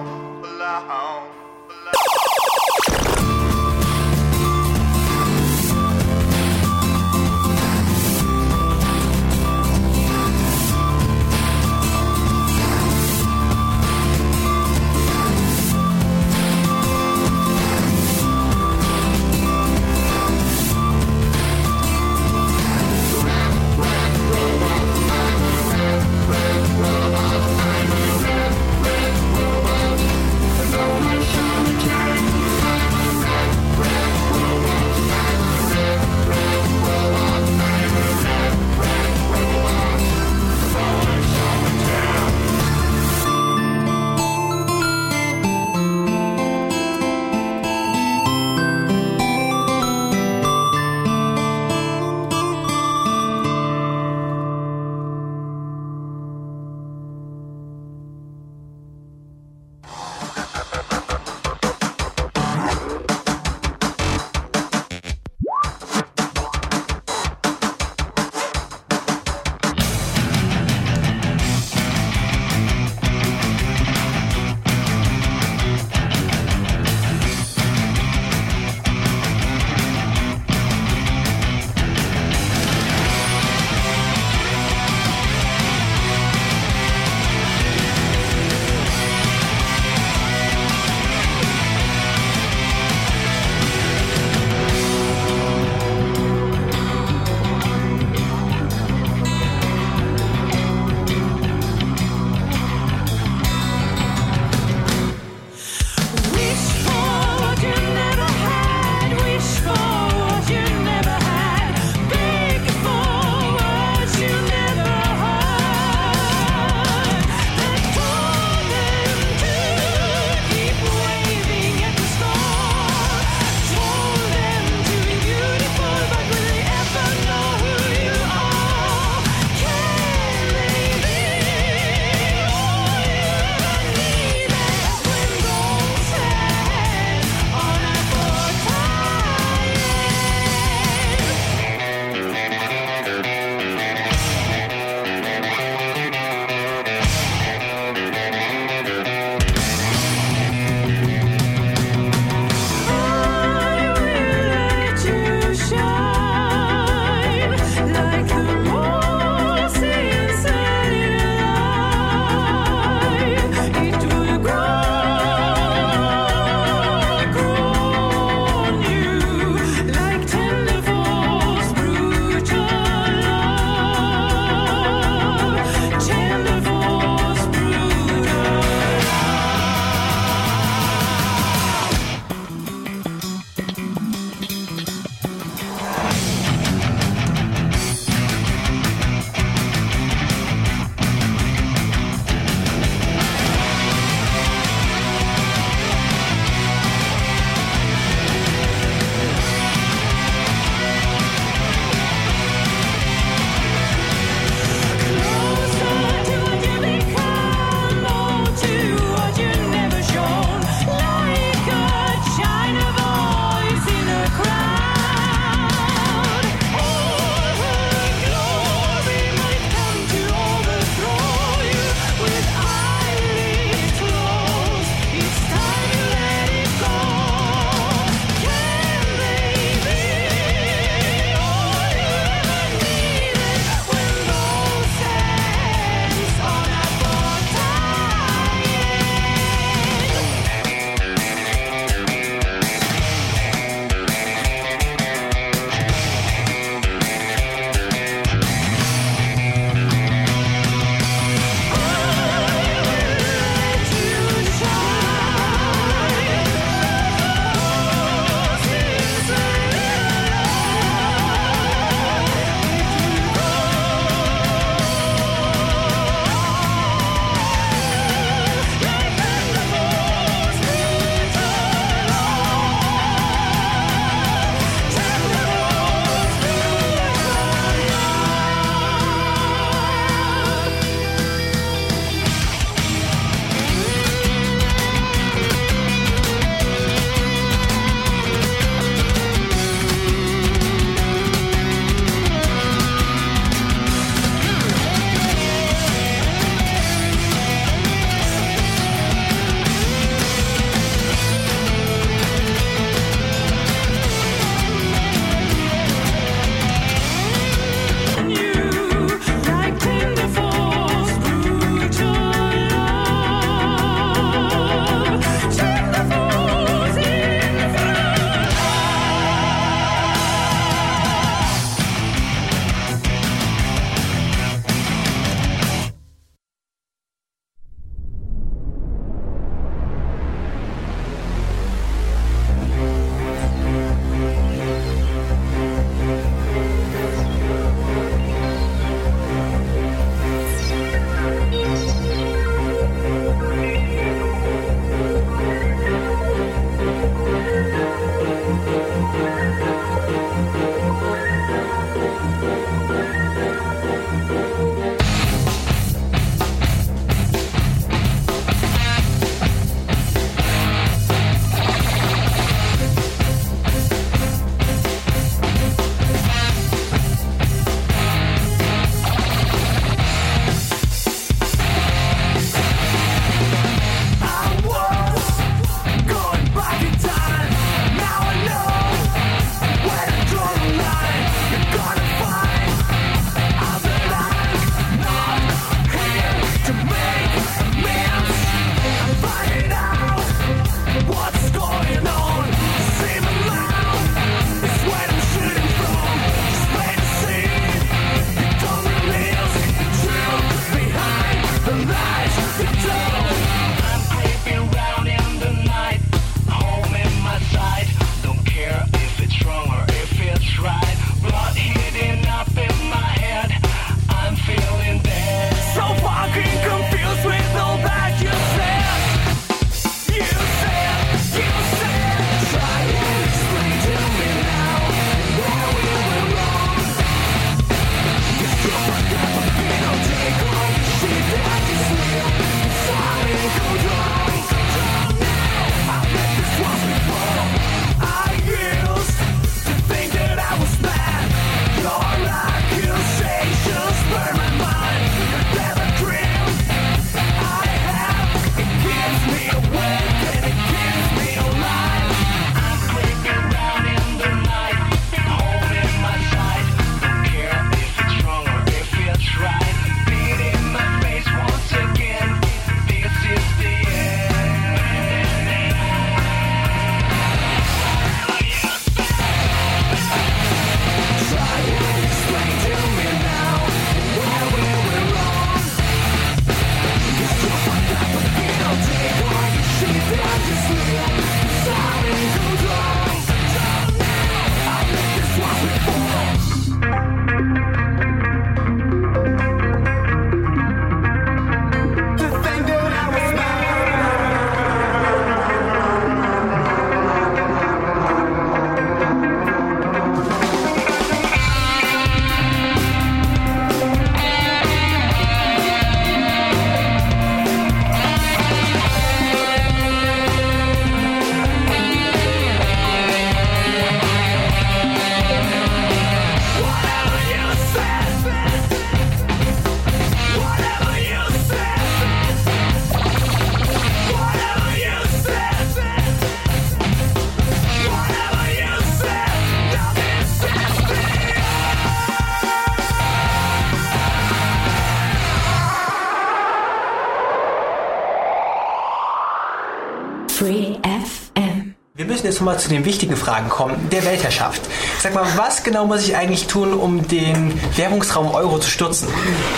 S3: Jetzt mal zu den wichtigen Fragen kommen, der Weltherrschaft. Sag mal, was genau muss ich eigentlich tun, um den Währungsraum Euro zu stürzen?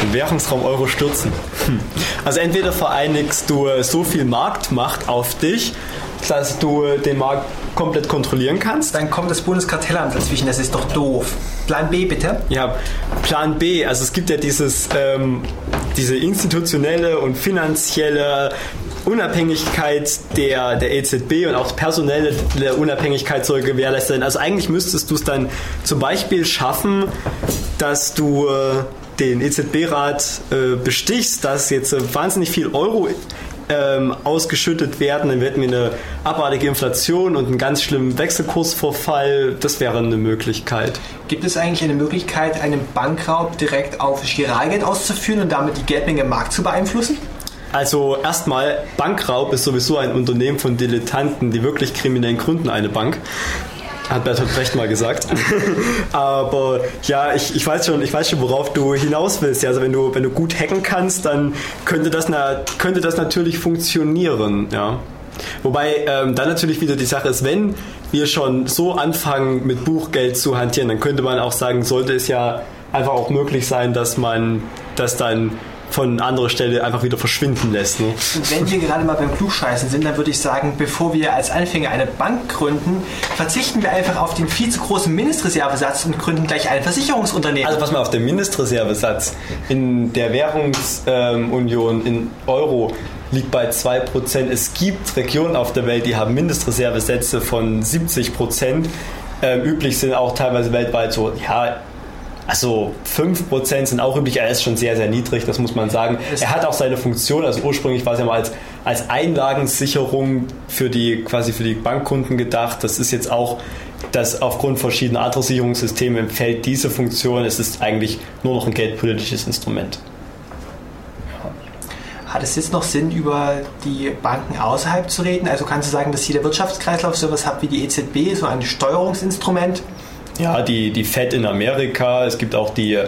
S2: Den Währungsraum Euro stürzen. Hm. Also entweder vereinigst du so viel Marktmacht auf dich, dass du den Markt komplett kontrollieren kannst.
S3: Dann kommt das Bundeskartellamt dazwischen, das ist doch doof. Plan B bitte.
S2: Ja, Plan B. Also es gibt ja dieses, ähm, diese institutionelle und finanzielle Unabhängigkeit der, der EZB und auch personelle Unabhängigkeit soll gewährleistet sein. Also eigentlich müsstest du es dann zum Beispiel schaffen, dass du äh, den EZB-Rat äh, bestichst, dass jetzt äh, wahnsinnig viel Euro ähm, ausgeschüttet werden, dann hätten wir eine abartige Inflation und einen ganz schlimmen Wechselkursvorfall. Das wäre eine Möglichkeit.
S3: Gibt es eigentlich eine Möglichkeit, einen Bankraub direkt auf Giralgeld auszuführen und damit die Geldmenge im Markt zu beeinflussen?
S2: Also erstmal, Bankraub ist sowieso ein Unternehmen von Dilettanten, die wirklich kriminellen gründen eine Bank. Hat Bertolt Brecht mal gesagt. Aber ja, ich, ich, weiß schon, ich weiß schon, worauf du hinaus willst. Ja, also wenn du, wenn du gut hacken kannst, dann könnte das, na, könnte das natürlich funktionieren. Ja. Wobei ähm, dann natürlich wieder die Sache ist, wenn wir schon so anfangen mit Buchgeld zu hantieren, dann könnte man auch sagen, sollte es ja einfach auch möglich sein, dass man das dann von anderer Stelle einfach wieder verschwinden lässt. Ne?
S3: Und wenn wir gerade mal beim Klugscheißen sind, dann würde ich sagen, bevor wir als Anfänger eine Bank gründen, verzichten wir einfach auf den viel zu großen Mindestreservesatz und gründen gleich ein Versicherungsunternehmen.
S2: Also was mal auf den Mindestreservesatz in der Währungsunion in Euro liegt bei 2%. Es gibt Regionen auf der Welt, die haben Mindestreservesätze von 70%. Ähm, üblich sind auch teilweise weltweit so, ja, also 5% sind auch üblich, er ist schon sehr, sehr niedrig, das muss man sagen. Er hat auch seine Funktion, also ursprünglich war es ja mal als, als Einlagensicherung für die, quasi für die Bankkunden gedacht. Das ist jetzt auch, dass aufgrund verschiedener anderer Sicherungssysteme entfällt diese Funktion. Es ist eigentlich nur noch ein geldpolitisches Instrument.
S3: Hat es jetzt noch Sinn, über die Banken außerhalb zu reden? Also kannst du sagen, dass jeder Wirtschaftskreislauf sowas hat wie die EZB, so ein Steuerungsinstrument?
S2: Ja, die, die Fed in Amerika, es gibt auch die,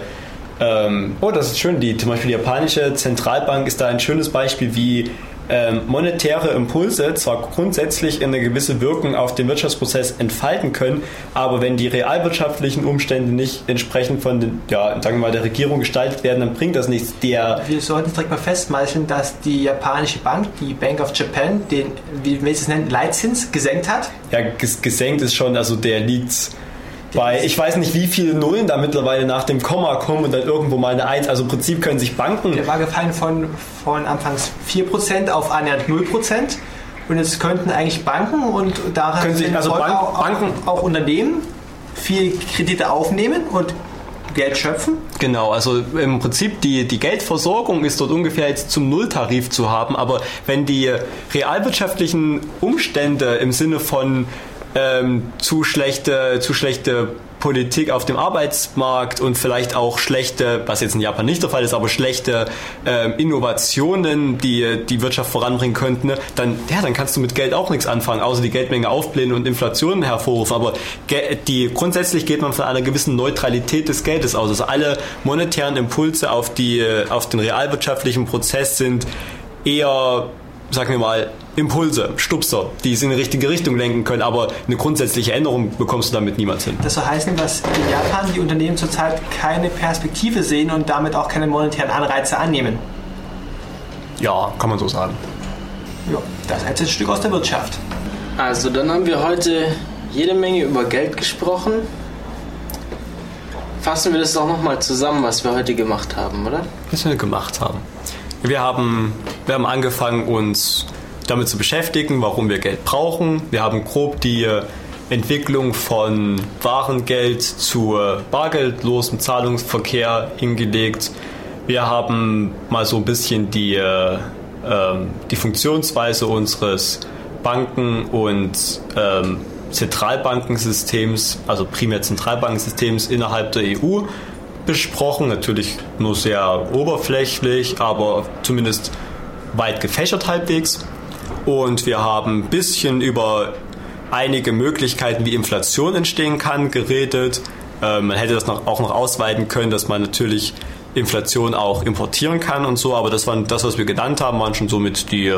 S2: ähm, oh, das ist schön, die, zum Beispiel die japanische Zentralbank ist da ein schönes Beispiel, wie ähm, monetäre Impulse zwar grundsätzlich eine gewisse Wirkung auf den Wirtschaftsprozess entfalten können, aber wenn die realwirtschaftlichen Umstände nicht entsprechend von den, ja, sagen wir mal, der Regierung gestaltet werden, dann bringt das nichts. Der
S3: wir sollten direkt mal festmeißeln, dass die japanische Bank, die Bank of Japan, den, wie wir es nennen, Leitzins gesenkt hat.
S2: Ja, gesenkt ist schon, also der liegt bei, ich weiß nicht, wie viele Nullen da mittlerweile nach dem Komma kommen und dann irgendwo mal eine 1. Also im Prinzip können sich Banken.
S3: Der war gefallen von, von anfangs 4% auf annähernd 0%. Und jetzt könnten eigentlich Banken und daran
S2: können sich, also Bank,
S3: auch,
S2: Banken,
S3: auch Unternehmen viel Kredite aufnehmen und Geld schöpfen?
S2: Genau, also im Prinzip die, die Geldversorgung ist dort ungefähr jetzt zum Nulltarif zu haben, aber wenn die realwirtschaftlichen Umstände im Sinne von ähm, zu schlechte, zu schlechte Politik auf dem Arbeitsmarkt und vielleicht auch schlechte, was jetzt in Japan nicht der Fall ist, aber schlechte ähm, Innovationen, die die Wirtschaft voranbringen könnten, dann, ja, dann kannst du mit Geld auch nichts anfangen, außer die Geldmenge aufblähen und Inflation hervorrufen. Aber die, grundsätzlich geht man von einer gewissen Neutralität des Geldes aus. Also alle monetären Impulse auf, die, auf den realwirtschaftlichen Prozess sind eher sagen wir mal, Impulse, Stupser, die es in die richtige Richtung lenken können, aber eine grundsätzliche Änderung bekommst du damit niemals hin.
S3: Das soll heißen, dass in Japan die Unternehmen zurzeit keine Perspektive sehen und damit auch keine monetären Anreize annehmen.
S2: Ja, kann man so sagen.
S3: Ja, das ist ein Stück aus der Wirtschaft.
S1: Also dann haben wir heute jede Menge über Geld gesprochen. Fassen wir das doch nochmal zusammen, was wir heute gemacht haben, oder?
S2: Was wir gemacht haben. Wir haben, wir haben angefangen, uns damit zu beschäftigen, warum wir Geld brauchen. Wir haben grob die Entwicklung von Warengeld zu bargeldlosem Zahlungsverkehr hingelegt. Wir haben mal so ein bisschen die, äh, die Funktionsweise unseres Banken- und ähm, Zentralbankensystems, also primär Zentralbankensystems innerhalb der EU besprochen, natürlich nur sehr oberflächlich, aber zumindest weit gefächert halbwegs. Und wir haben ein bisschen über einige Möglichkeiten, wie Inflation entstehen kann, geredet. Äh, man hätte das auch noch ausweiten können, dass man natürlich Inflation auch importieren kann und so, aber das waren das, was wir genannt haben, waren schon somit die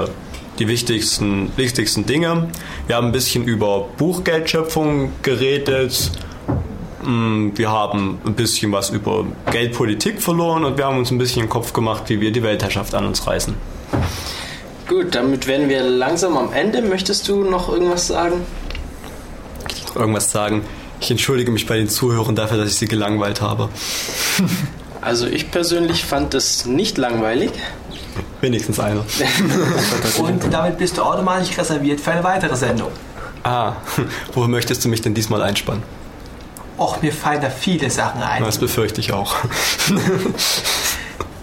S2: die wichtigsten, wichtigsten Dinge. Wir haben ein bisschen über Buchgeldschöpfung geredet. Mm, Wir haben ein bisschen was über Geldpolitik verloren und wir haben uns ein bisschen im Kopf gemacht, wie wir die Weltherrschaft an uns reißen.
S1: Gut, damit wären wir langsam am Ende. Möchtest du noch irgendwas sagen?
S2: Irgendwas sagen. Ich entschuldige mich bei den Zuhörern dafür, dass ich sie gelangweilt habe.
S1: Also ich persönlich fand es nicht langweilig.
S2: Wenigstens einer.
S3: Und damit bist du automatisch reserviert für eine weitere Sendung.
S2: Ah, wofür möchtest du mich denn diesmal einspannen?
S3: Och, mir fallen da viele Sachen ein.
S2: Das befürchte ich auch.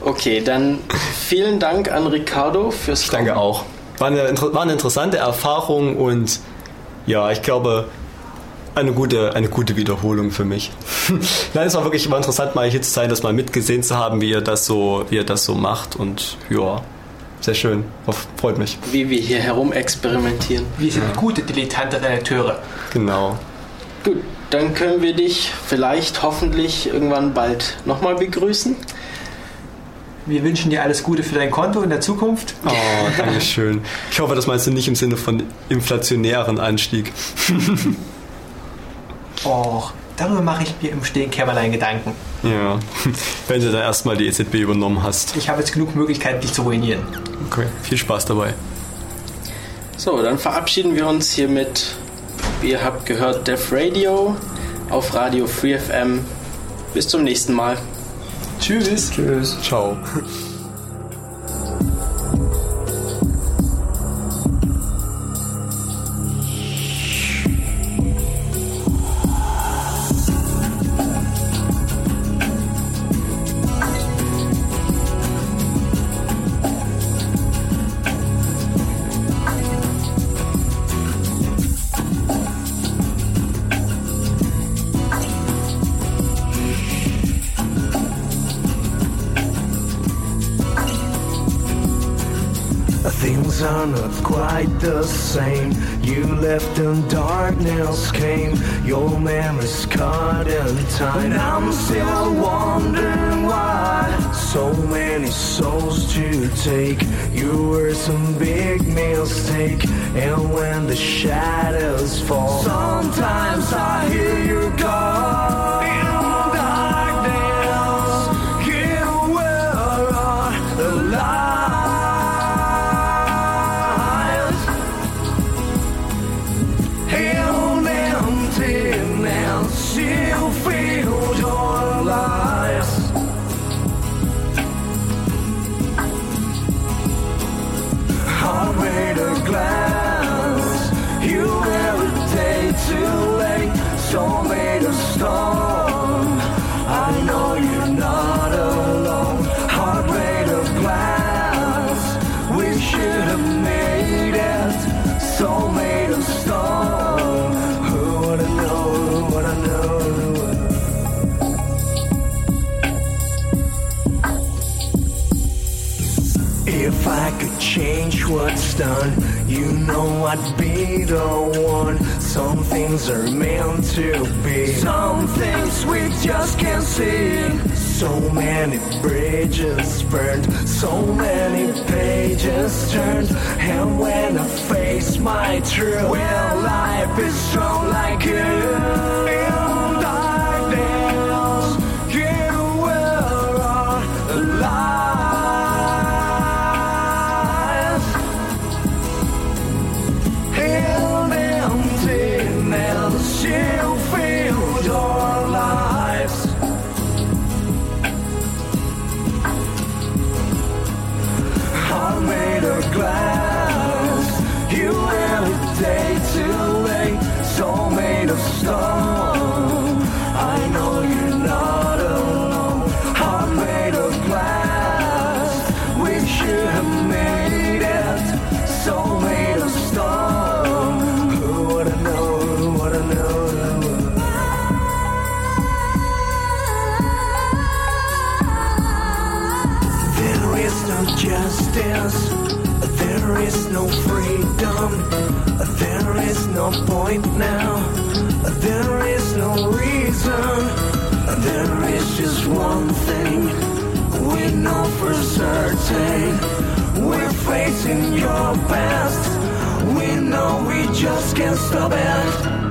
S1: Okay, dann vielen Dank an Ricardo fürs
S2: Ich danke auch. War eine, war eine interessante Erfahrung und ja, ich glaube, eine gute, eine gute Wiederholung für mich. Nein, es war wirklich war interessant, mal hier zu sein, das mal mitgesehen zu haben, wie ihr das so, wie ihr das so macht und ja, sehr schön. Freut mich.
S1: Wie wir hier herum experimentieren.
S3: Wir sind gute dilettante Redakteure.
S2: Genau.
S1: Gut, dann können wir dich vielleicht hoffentlich irgendwann bald nochmal begrüßen.
S3: Wir wünschen dir alles Gute für dein Konto in der Zukunft.
S2: Oh, danke schön. Ich hoffe, das meinst du nicht im Sinne von inflationären Anstieg.
S3: Och, darüber mache ich mir im stillen Kämmerlein Gedanken.
S2: Ja, wenn du da erstmal die EZB übernommen hast.
S3: Ich habe jetzt genug Möglichkeiten, dich zu ruinieren.
S2: Okay, viel Spaß dabei.
S1: So, dann verabschieden wir uns hiermit. Ihr habt gehört Def Radio auf Radio Free FM. Bis zum nächsten Mal.
S3: Tschüss.
S2: Tschüss. Ciao.
S9: Time. And I'm still wondering why so many souls to take. You were some big mistake. And when the shadows fall, sometimes I hear you call. I'd be the one. Some things are meant to be, some things we just can't see. So many bridges burned, so many pages turned. And when I face my truth, well, life is strong like you. No freedom. There is no point now. There is no reason. There is just one thing we know for certain. We're facing your past. We know we just can't stop it.